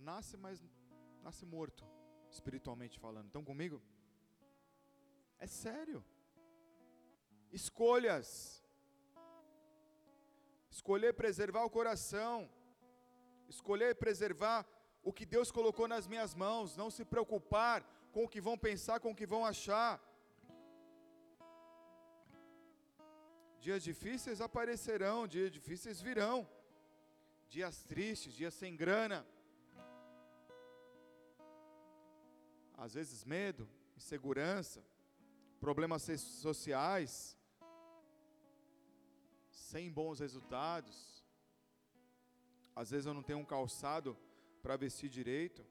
Nasce, mas nasce morto, espiritualmente falando. Estão comigo? É sério escolhas. Escolher preservar o coração, escolher preservar o que Deus colocou nas minhas mãos, não se preocupar com o que vão pensar, com o que vão achar. Dias difíceis aparecerão, dias difíceis virão, dias tristes, dias sem grana. Às vezes medo, insegurança, problemas sociais, sem bons resultados. Às vezes eu não tenho um calçado para vestir direito.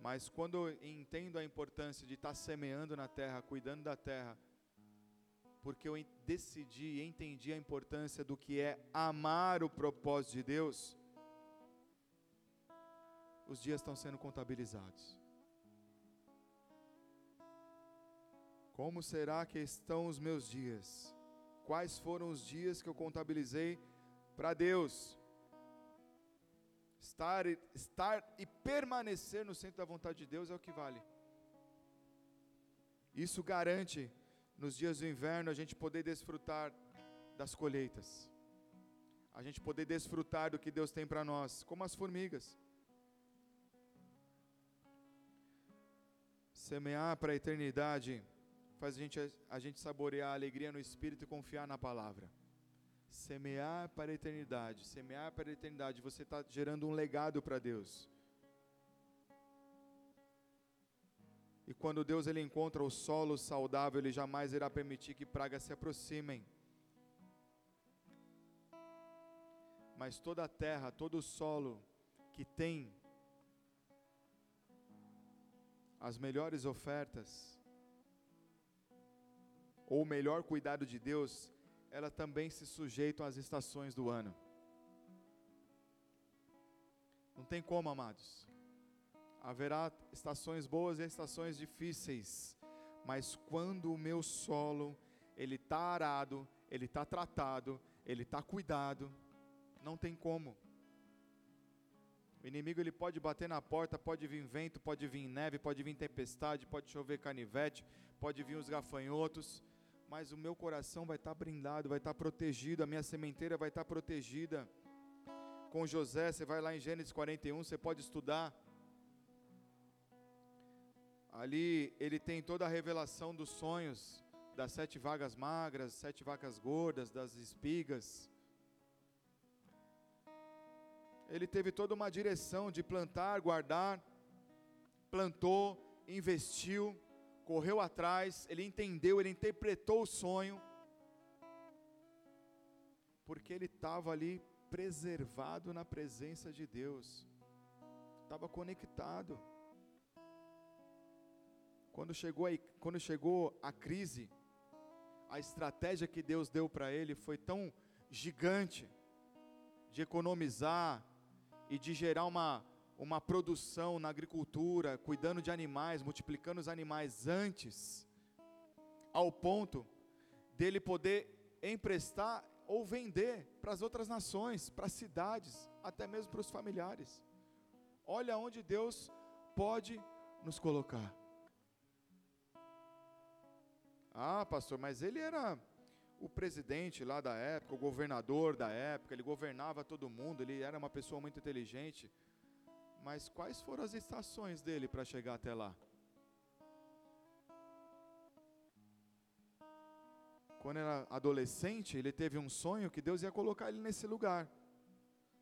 Mas quando eu entendo a importância de estar semeando na terra, cuidando da terra, porque eu decidi e entendi a importância do que é amar o propósito de Deus, os dias estão sendo contabilizados. Como será que estão os meus dias? Quais foram os dias que eu contabilizei para Deus? Estar, estar e permanecer no centro da vontade de Deus é o que vale. Isso garante, nos dias do inverno, a gente poder desfrutar das colheitas, a gente poder desfrutar do que Deus tem para nós, como as formigas. Semear para a eternidade faz a gente, a gente saborear a alegria no Espírito e confiar na palavra. Semear para a eternidade, semear para a eternidade, você está gerando um legado para Deus. E quando Deus ele encontra o solo saudável, ele jamais irá permitir que pragas se aproximem. Mas toda a terra, todo o solo que tem as melhores ofertas, ou o melhor cuidado de Deus, ela também se sujeitam às estações do ano. Não tem como, amados. Haverá estações boas e estações difíceis, mas quando o meu solo ele está arado, ele está tratado, ele está cuidado, não tem como. O inimigo ele pode bater na porta, pode vir vento, pode vir neve, pode vir tempestade, pode chover canivete, pode vir os gafanhotos, mas o meu coração vai estar brindado, vai estar protegido, a minha sementeira vai estar protegida. Com José, você vai lá em Gênesis 41, você pode estudar. Ali ele tem toda a revelação dos sonhos, das sete vagas magras, sete vacas gordas, das espigas. Ele teve toda uma direção de plantar, guardar, plantou, investiu, correu atrás, ele entendeu, ele interpretou o sonho, porque ele estava ali preservado na presença de Deus, estava conectado. Quando chegou, a, quando chegou a crise, a estratégia que Deus deu para ele foi tão gigante de economizar e de gerar uma, uma produção na agricultura, cuidando de animais, multiplicando os animais antes, ao ponto dele poder emprestar ou vender para as outras nações, para as cidades, até mesmo para os familiares. Olha onde Deus pode nos colocar. Ah, pastor, mas ele era o presidente lá da época, o governador da época, ele governava todo mundo, ele era uma pessoa muito inteligente. Mas quais foram as estações dele para chegar até lá? Quando era adolescente, ele teve um sonho que Deus ia colocar ele nesse lugar.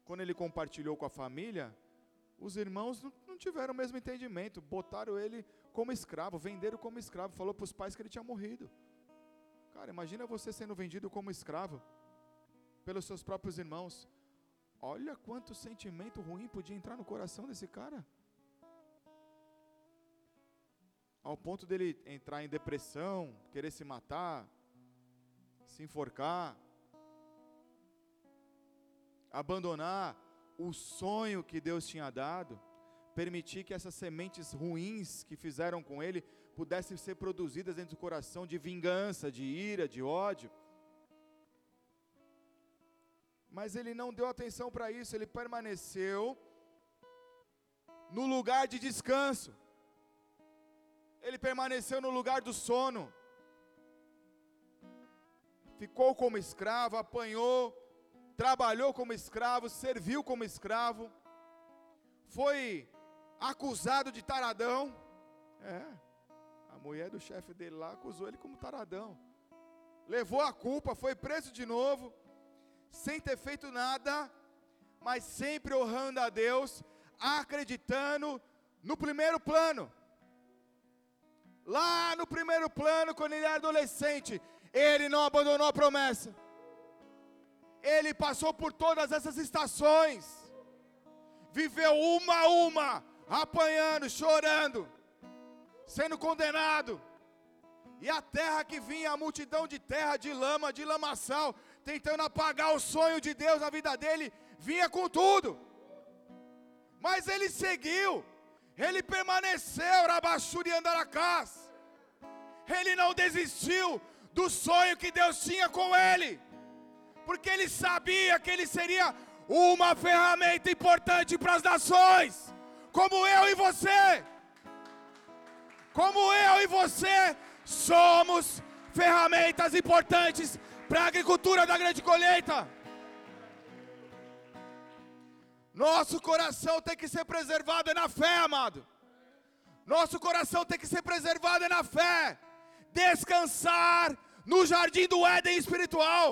Quando ele compartilhou com a família, os irmãos não, tiveram o mesmo entendimento, botaram ele como escravo, venderam como escravo, falou para os pais que ele tinha morrido. Cara, imagina você sendo vendido como escravo pelos seus próprios irmãos. Olha quanto sentimento ruim podia entrar no coração desse cara. Ao ponto dele entrar em depressão, querer se matar, se enforcar, abandonar o sonho que Deus tinha dado, permitir que essas sementes ruins que fizeram com ele pudessem ser produzidas dentro do coração de vingança, de ira, de ódio. Mas ele não deu atenção para isso, ele permaneceu no lugar de descanso. Ele permaneceu no lugar do sono. Ficou como escravo, apanhou, trabalhou como escravo, serviu como escravo, foi acusado de taradão. É, mulher do chefe dele lá acusou ele como taradão. Levou a culpa, foi preso de novo, sem ter feito nada, mas sempre honrando a Deus, acreditando no primeiro plano. Lá no primeiro plano, quando ele era adolescente, ele não abandonou a promessa. Ele passou por todas essas estações, viveu uma a uma, apanhando, chorando, sendo condenado. E a terra que vinha, a multidão de terra, de lama, de lamaçal, tentando apagar o sonho de Deus na vida dele, vinha com tudo. Mas ele seguiu, ele permaneceu, Rabachuri Andaracás. Ele não desistiu do sonho que Deus tinha com ele, porque ele sabia que ele seria uma ferramenta importante para as nações como eu e você. Como eu e você somos ferramentas importantes para a agricultura da grande colheita. Nosso coração tem que ser preservado na fé, amado. Nosso coração tem que ser preservado na fé. Descansar no jardim do Éden espiritual.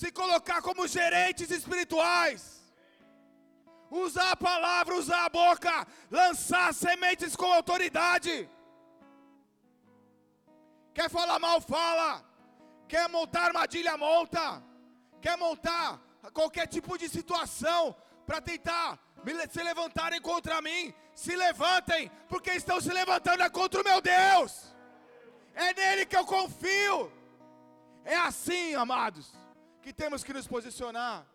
Se colocar como gerentes espirituais usar a palavra, usar a boca, lançar sementes com autoridade. Quer falar mal, fala. Quer montar armadilha, monta. Quer montar qualquer tipo de situação para tentar se levantarem contra mim, se levantem, porque estão se levantando é contra o meu Deus. É nele que eu confio. É assim, amados, que temos que nos posicionar.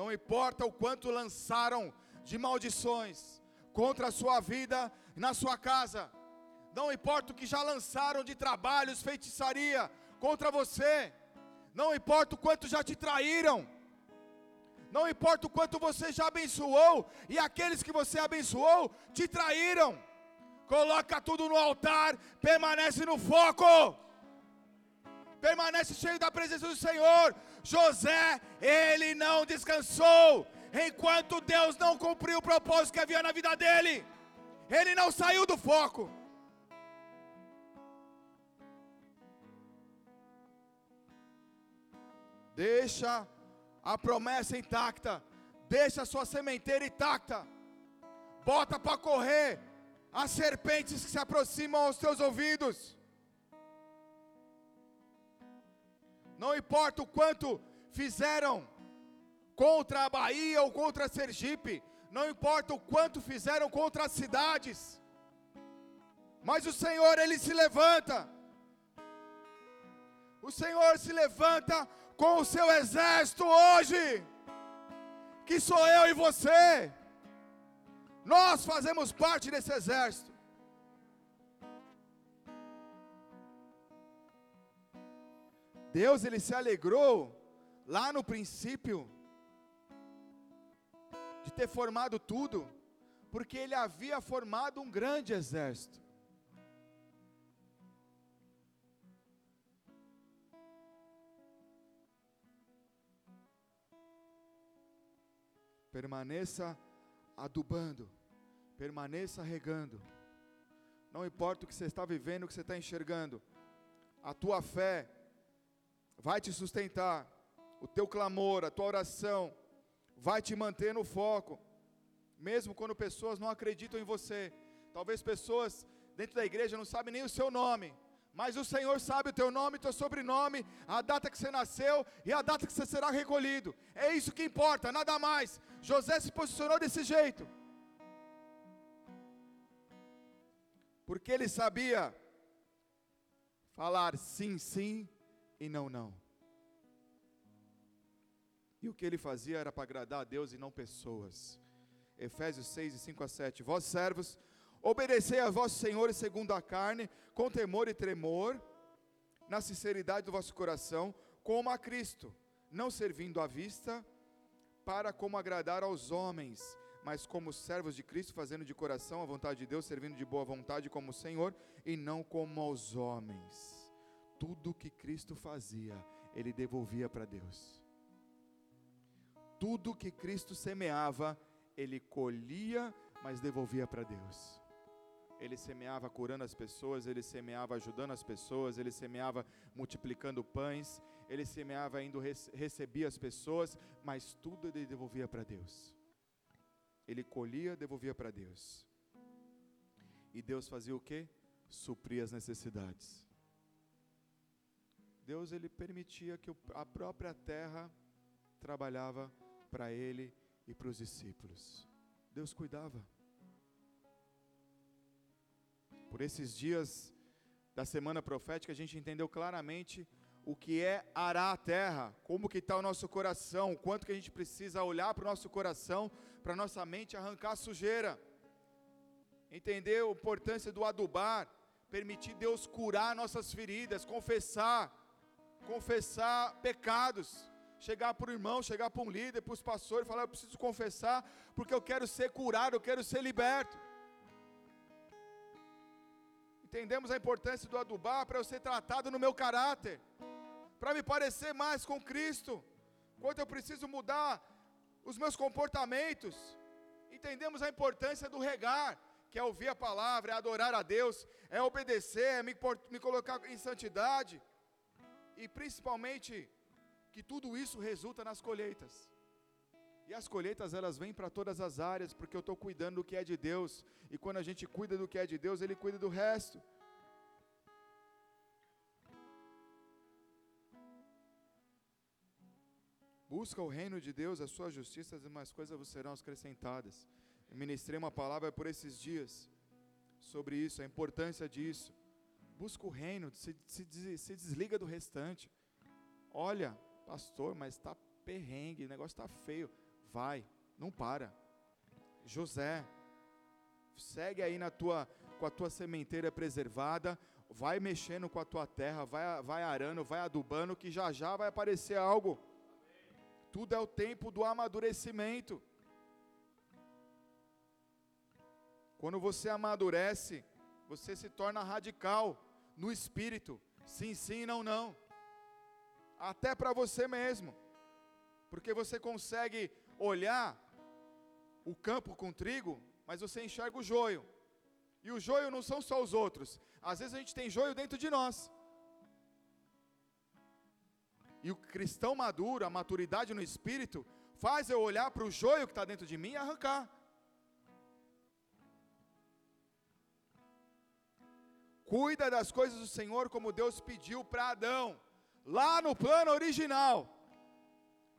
Não importa o quanto lançaram de maldições contra a sua vida na sua casa, não importa o que já lançaram de trabalhos, feitiçaria contra você, não importa o quanto já te traíram, não importa o quanto você já abençoou e aqueles que você abençoou te traíram, coloca tudo no altar, permanece no foco. Permanece cheio da presença do Senhor. José, ele não descansou, enquanto Deus não cumpriu o propósito que havia na vida dele, ele não saiu do foco. Deixa a promessa intacta, deixa a sua sementeira intacta, bota para correr as serpentes que se aproximam aos teus ouvidos. Não importa o quanto fizeram contra a Bahia ou contra Sergipe, não importa o quanto fizeram contra as cidades, mas o Senhor, Ele se levanta, o Senhor se levanta com o seu exército hoje, que sou eu e você, nós fazemos parte desse exército. Deus ele se alegrou lá no princípio de ter formado tudo, porque ele havia formado um grande exército. Permaneça adubando, permaneça regando. Não importa o que você está vivendo, o que você está enxergando, a tua fé vai te sustentar, o teu clamor, a tua oração, vai te manter no foco, mesmo quando pessoas não acreditam em você. Talvez pessoas dentro da igreja não sabem nem o seu nome, mas o Senhor sabe o teu nome, o teu sobrenome, a data que você nasceu e a data que você será recolhido. É isso que importa, nada mais. José se posicionou desse jeito. Porque ele sabia falar sim, sim e não, não. E o que ele fazia era para agradar a Deus e não pessoas. Efésios 6, 5 a 7. Vós servos, obedecei a vossos senhores segundo a carne, com temor e tremor, na sinceridade do vosso coração, como a Cristo, não servindo à vista, para como agradar aos homens, mas como servos de Cristo, fazendo de coração a vontade de Deus, servindo de boa vontade como o Senhor, e não como aos homens. Tudo que Cristo fazia, ele devolvia para Deus tudo que Cristo semeava, ele colhia, mas devolvia para Deus. Ele semeava curando as pessoas, ele semeava ajudando as pessoas, ele semeava multiplicando pães, ele semeava indo recebia as pessoas, mas tudo ele devolvia para Deus. Ele colhia, devolvia para Deus. E Deus fazia o que? Supria as necessidades. Deus ele permitia que a própria terra trabalhava para ele e para os discípulos. Deus cuidava. Por esses dias da semana profética, a gente entendeu claramente o que é arar a terra, como que está o nosso coração, o quanto que a gente precisa olhar para o nosso coração, para a nossa mente arrancar sujeira. Entender a importância do adubar, permitir Deus curar nossas feridas, confessar, confessar pecados chegar para o irmão, chegar para um líder, para os pastores, falar: Eu preciso confessar, porque eu quero ser curado, eu quero ser liberto. Entendemos a importância do adubar para eu ser tratado no meu caráter, para me parecer mais com Cristo, quanto eu preciso mudar os meus comportamentos. Entendemos a importância do regar, que é ouvir a palavra, é adorar a Deus, é obedecer, é me, me colocar em santidade, e principalmente que tudo isso resulta nas colheitas. E as colheitas elas vêm para todas as áreas, porque eu estou cuidando do que é de Deus. E quando a gente cuida do que é de Deus, Ele cuida do resto. Busca o reino de Deus, a sua justiça, as demais coisas vos serão acrescentadas. Eu ministrei uma palavra por esses dias sobre isso, a importância disso. Busca o reino, se, se, se desliga do restante. Olha, Pastor, mas está perrengue, o negócio está feio. Vai, não para. José, segue aí na tua, com a tua sementeira preservada, vai mexendo com a tua terra, vai, vai arando, vai adubando, que já já vai aparecer algo. Tudo é o tempo do amadurecimento. Quando você amadurece, você se torna radical no espírito. Sim, sim, não, não até para você mesmo, porque você consegue olhar o campo com trigo, mas você enxerga o joio, e o joio não são só os outros, às vezes a gente tem joio dentro de nós. E o cristão maduro, a maturidade no espírito, faz eu olhar para o joio que está dentro de mim e arrancar. Cuida das coisas do Senhor como Deus pediu para Adão, lá no plano original,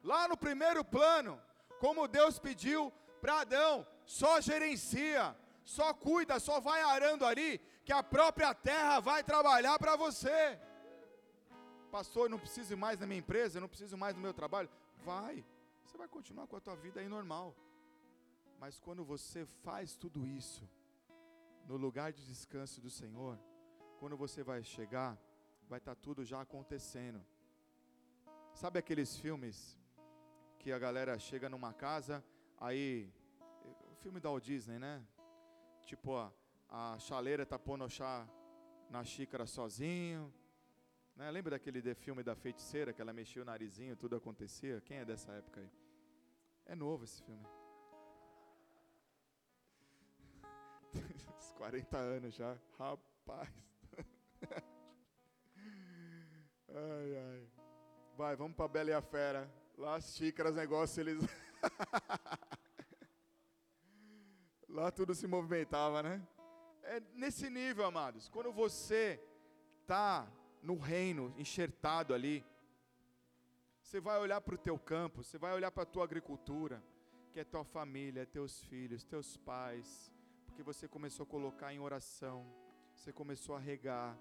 lá no primeiro plano, como Deus pediu para Adão, só gerencia, só cuida, só vai arando ali, que a própria terra vai trabalhar para você. Pastor, não preciso mais da minha empresa, não preciso mais do meu trabalho. Vai, você vai continuar com a tua vida aí normal. Mas quando você faz tudo isso no lugar de descanso do Senhor, quando você vai chegar, vai estar tá tudo já acontecendo. Sabe aqueles filmes que a galera chega numa casa, aí o filme da Walt Disney, né? Tipo, a, a chaleira tá pondo o chá na xícara sozinho. Né? Lembra daquele filme da feiticeira que ela mexia o narizinho, tudo acontecia? Quem é dessa época aí? É novo esse filme. Uns 40 anos já. Rapaz. ai, ai. Vai, vamos para Bela e a Fera. Lá as xícaras, negócio, eles. Lá tudo se movimentava, né? É nesse nível, amados. Quando você está no reino, enxertado ali, você vai olhar para o teu campo, você vai olhar para a tua agricultura, que é tua família, teus filhos, teus pais, porque você começou a colocar em oração, você começou a regar,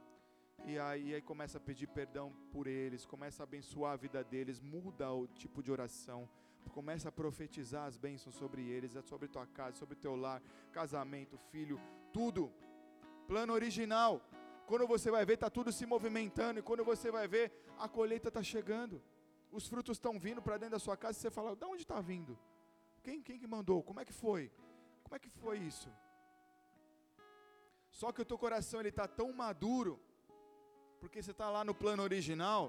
e aí, aí começa a pedir perdão por eles, começa a abençoar a vida deles, muda o tipo de oração, começa a profetizar as bênçãos sobre eles, é sobre tua casa, sobre teu lar, casamento, filho, tudo. Plano original. Quando você vai ver, está tudo se movimentando, e quando você vai ver, a colheita está chegando. Os frutos estão vindo para dentro da sua casa, e você fala, de onde está vindo? Quem, quem que mandou? Como é que foi? Como é que foi isso? Só que o teu coração ele está tão maduro porque você está lá no plano original,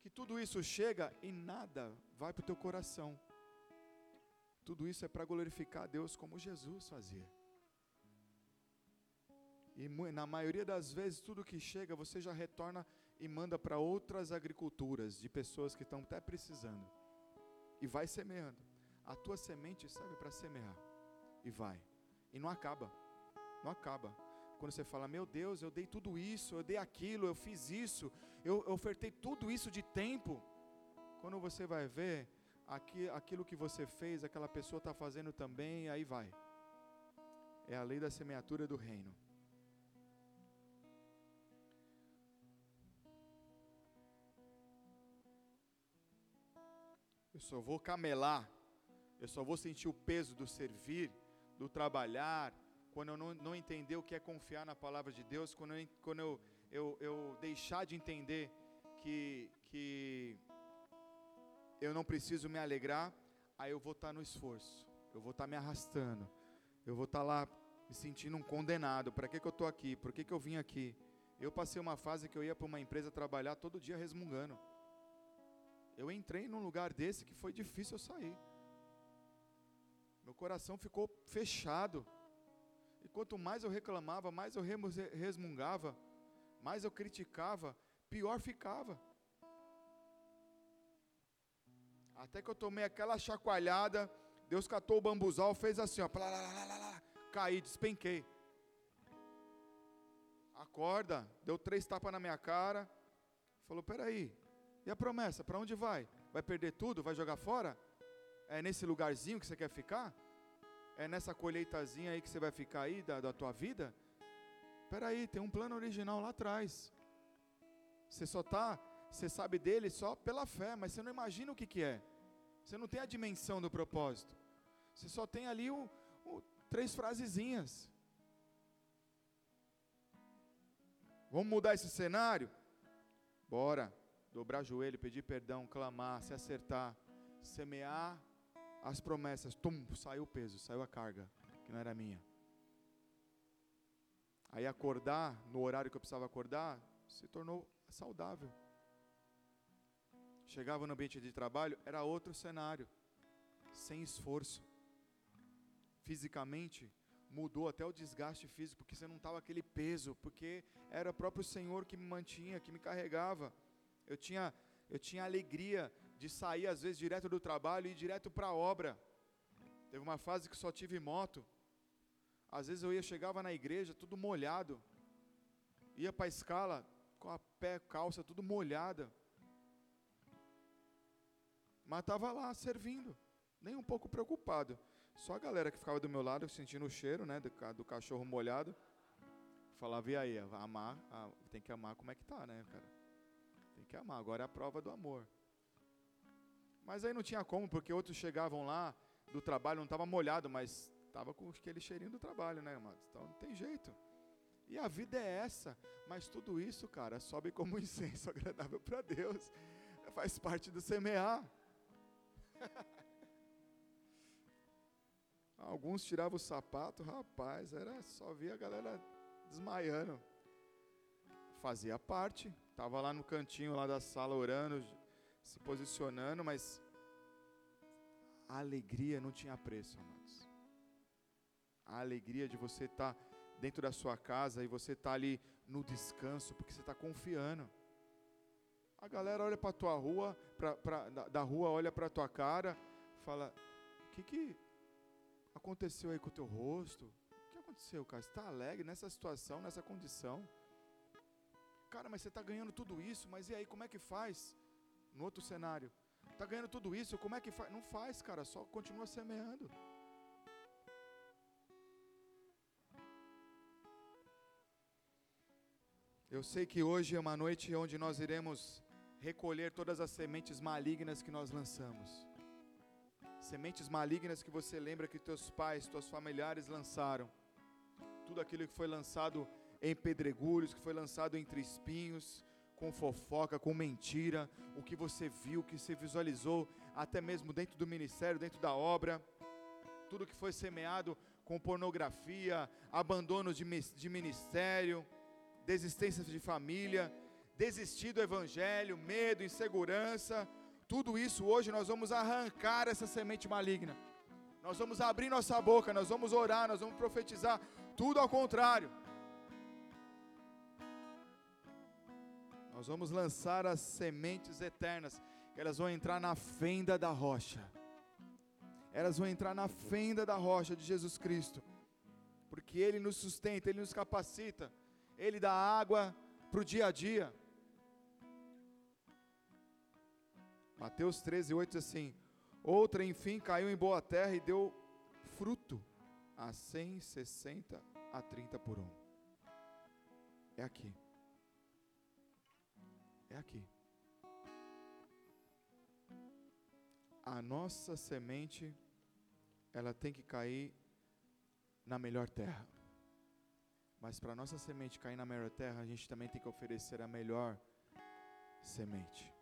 que tudo isso chega e nada vai para o teu coração. Tudo isso é para glorificar a Deus como Jesus fazia. E na maioria das vezes, tudo que chega, você já retorna e manda para outras agriculturas, de pessoas que estão até precisando. E vai semeando. A tua semente serve para semear. E vai. E não acaba. Não acaba. Quando você fala, meu Deus, eu dei tudo isso, eu dei aquilo, eu fiz isso, eu, eu ofertei tudo isso de tempo. Quando você vai ver, aqui, aquilo que você fez, aquela pessoa está fazendo também, aí vai. É a lei da semeatura do reino. Eu só vou camelar, eu só vou sentir o peso do servir, do trabalhar, quando eu não, não entender o que é confiar na palavra de Deus, quando eu, quando eu, eu, eu deixar de entender que, que eu não preciso me alegrar, aí eu vou estar no esforço, eu vou estar me arrastando, eu vou estar lá me sentindo um condenado. Para que, que eu estou aqui? Por que, que eu vim aqui? Eu passei uma fase que eu ia para uma empresa trabalhar todo dia resmungando. Eu entrei num lugar desse que foi difícil eu sair. Meu coração ficou fechado. E quanto mais eu reclamava, mais eu resmungava, mais eu criticava, pior ficava. Até que eu tomei aquela chacoalhada, Deus catou o bambuzal, fez assim, ó, caí, despenquei. Acorda, deu três tapas na minha cara, falou: peraí, e a promessa, para onde vai? Vai perder tudo? Vai jogar fora? É nesse lugarzinho que você quer ficar? É nessa colheitazinha aí que você vai ficar aí da, da tua vida? Espera aí, tem um plano original lá atrás. Você só tá, você sabe dele só pela fé, mas você não imagina o que, que é. Você não tem a dimensão do propósito. Você só tem ali o, o, três frasezinhas. Vamos mudar esse cenário? Bora. Dobrar joelho, pedir perdão, clamar, se acertar, semear as promessas, tum, saiu o peso, saiu a carga, que não era minha. Aí acordar, no horário que eu precisava acordar, se tornou saudável. Chegava no ambiente de trabalho, era outro cenário, sem esforço. Fisicamente, mudou até o desgaste físico, porque você não estava aquele peso, porque era o próprio Senhor que me mantinha, que me carregava. Eu tinha, eu tinha alegria de sair às vezes direto do trabalho e ir direto para a obra. Teve uma fase que só tive moto. Às vezes eu ia, chegava na igreja, tudo molhado. Ia para a escala com a pé, calça, tudo molhada. Mas estava lá servindo, nem um pouco preocupado. Só a galera que ficava do meu lado, sentindo o cheiro, né, do, do cachorro molhado, falava, e aí, amar, ah, tem que amar como é que tá, né, cara? Tem que amar, agora é a prova do amor. Mas aí não tinha como, porque outros chegavam lá do trabalho, não estava molhado, mas estava com aquele cheirinho do trabalho, né, amados? Então não tem jeito. E a vida é essa, mas tudo isso, cara, sobe como incenso agradável para Deus. Faz parte do semear. Alguns tiravam o sapato, rapaz, era só via a galera desmaiando. Fazia parte, estava lá no cantinho lá da sala orando, se posicionando, mas a alegria não tinha preço, amados. A alegria de você estar tá dentro da sua casa e você estar tá ali no descanso, porque você está confiando. A galera olha para tua rua, pra, pra, da, da rua olha para tua cara, fala: o que, que aconteceu aí com o teu rosto? O que aconteceu, cara? Você está alegre nessa situação, nessa condição? Cara, mas você está ganhando tudo isso, mas e aí, como é que faz? No outro cenário, está ganhando tudo isso, como é que faz? Não faz, cara, só continua semeando. Eu sei que hoje é uma noite onde nós iremos recolher todas as sementes malignas que nós lançamos sementes malignas que você lembra que teus pais, teus familiares lançaram. Tudo aquilo que foi lançado em pedregulhos, que foi lançado entre espinhos, com fofoca, com mentira, o que você viu, o que você visualizou, até mesmo dentro do ministério, dentro da obra, tudo que foi semeado com pornografia, abandono de, de ministério, desistência de família, desistir do evangelho, medo, insegurança, tudo isso hoje nós vamos arrancar essa semente maligna. Nós vamos abrir nossa boca, nós vamos orar, nós vamos profetizar, tudo ao contrário. Nós vamos lançar as sementes eternas, que elas vão entrar na fenda da rocha. Elas vão entrar na fenda da rocha de Jesus Cristo. Porque Ele nos sustenta, Ele nos capacita, Ele dá água para o dia a dia. Mateus 13, 8 diz assim: Outra, enfim, caiu em boa terra e deu fruto a 160 a 30 por um. É aqui. É aqui. A nossa semente, ela tem que cair na melhor terra. Mas para a nossa semente cair na melhor terra, a gente também tem que oferecer a melhor semente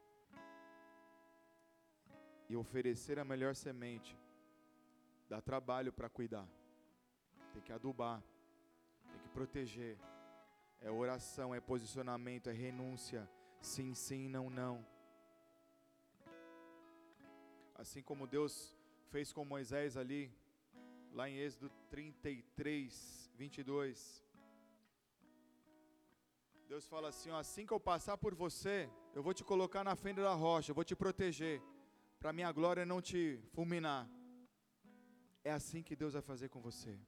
e oferecer a melhor semente, dá trabalho para cuidar. Tem que adubar, tem que proteger. É oração, é posicionamento, é renúncia. Sim, sim, não, não. Assim como Deus fez com Moisés ali, lá em Êxodo 33, 22. Deus fala assim: ó, assim que eu passar por você, eu vou te colocar na fenda da rocha, eu vou te proteger para minha glória não te fulminar. É assim que Deus vai fazer com você.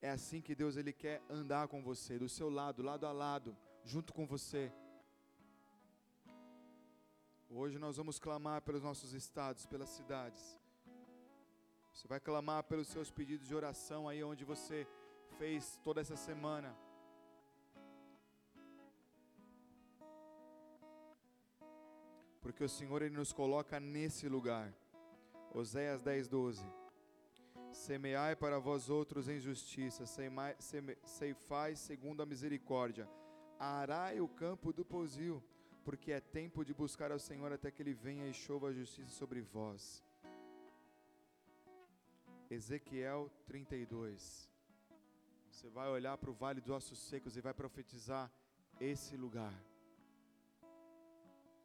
É assim que Deus ele quer andar com você, do seu lado, lado a lado, junto com você. Hoje nós vamos clamar pelos nossos estados, pelas cidades. Você vai clamar pelos seus pedidos de oração aí onde você fez toda essa semana. porque o Senhor ele nos coloca nesse lugar. Oséias 10, 12. Semeai para vós outros em justiça, ceifai segundo a misericórdia, arai o campo do pousio, porque é tempo de buscar ao Senhor até que Ele venha e chova a justiça sobre vós. Ezequiel 32. Você vai olhar para o vale dos ossos secos e vai profetizar esse lugar.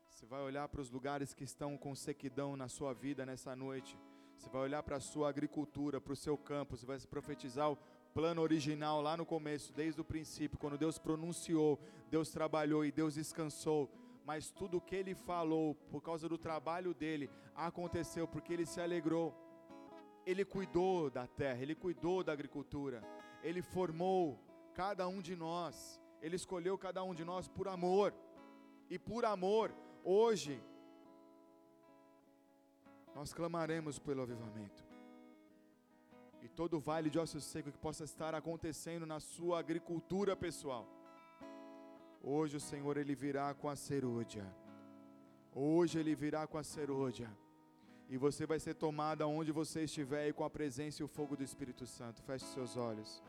Você vai olhar para os lugares que estão com sequidão na sua vida nessa noite. Você vai olhar para a sua agricultura, para o seu campo, você vai profetizar o plano original lá no começo, desde o princípio, quando Deus pronunciou, Deus trabalhou e Deus descansou. Mas tudo o que ele falou, por causa do trabalho dele, aconteceu porque ele se alegrou. Ele cuidou da terra, ele cuidou da agricultura, ele formou cada um de nós, ele escolheu cada um de nós por amor. E por amor, hoje, nós clamaremos pelo avivamento. Todo vale de osso seco que possa estar acontecendo na sua agricultura pessoal. Hoje o Senhor ele virá com a cerúdia. Hoje ele virá com a cerúdia. E você vai ser tomado aonde você estiver e com a presença e o fogo do Espírito Santo. Feche seus olhos.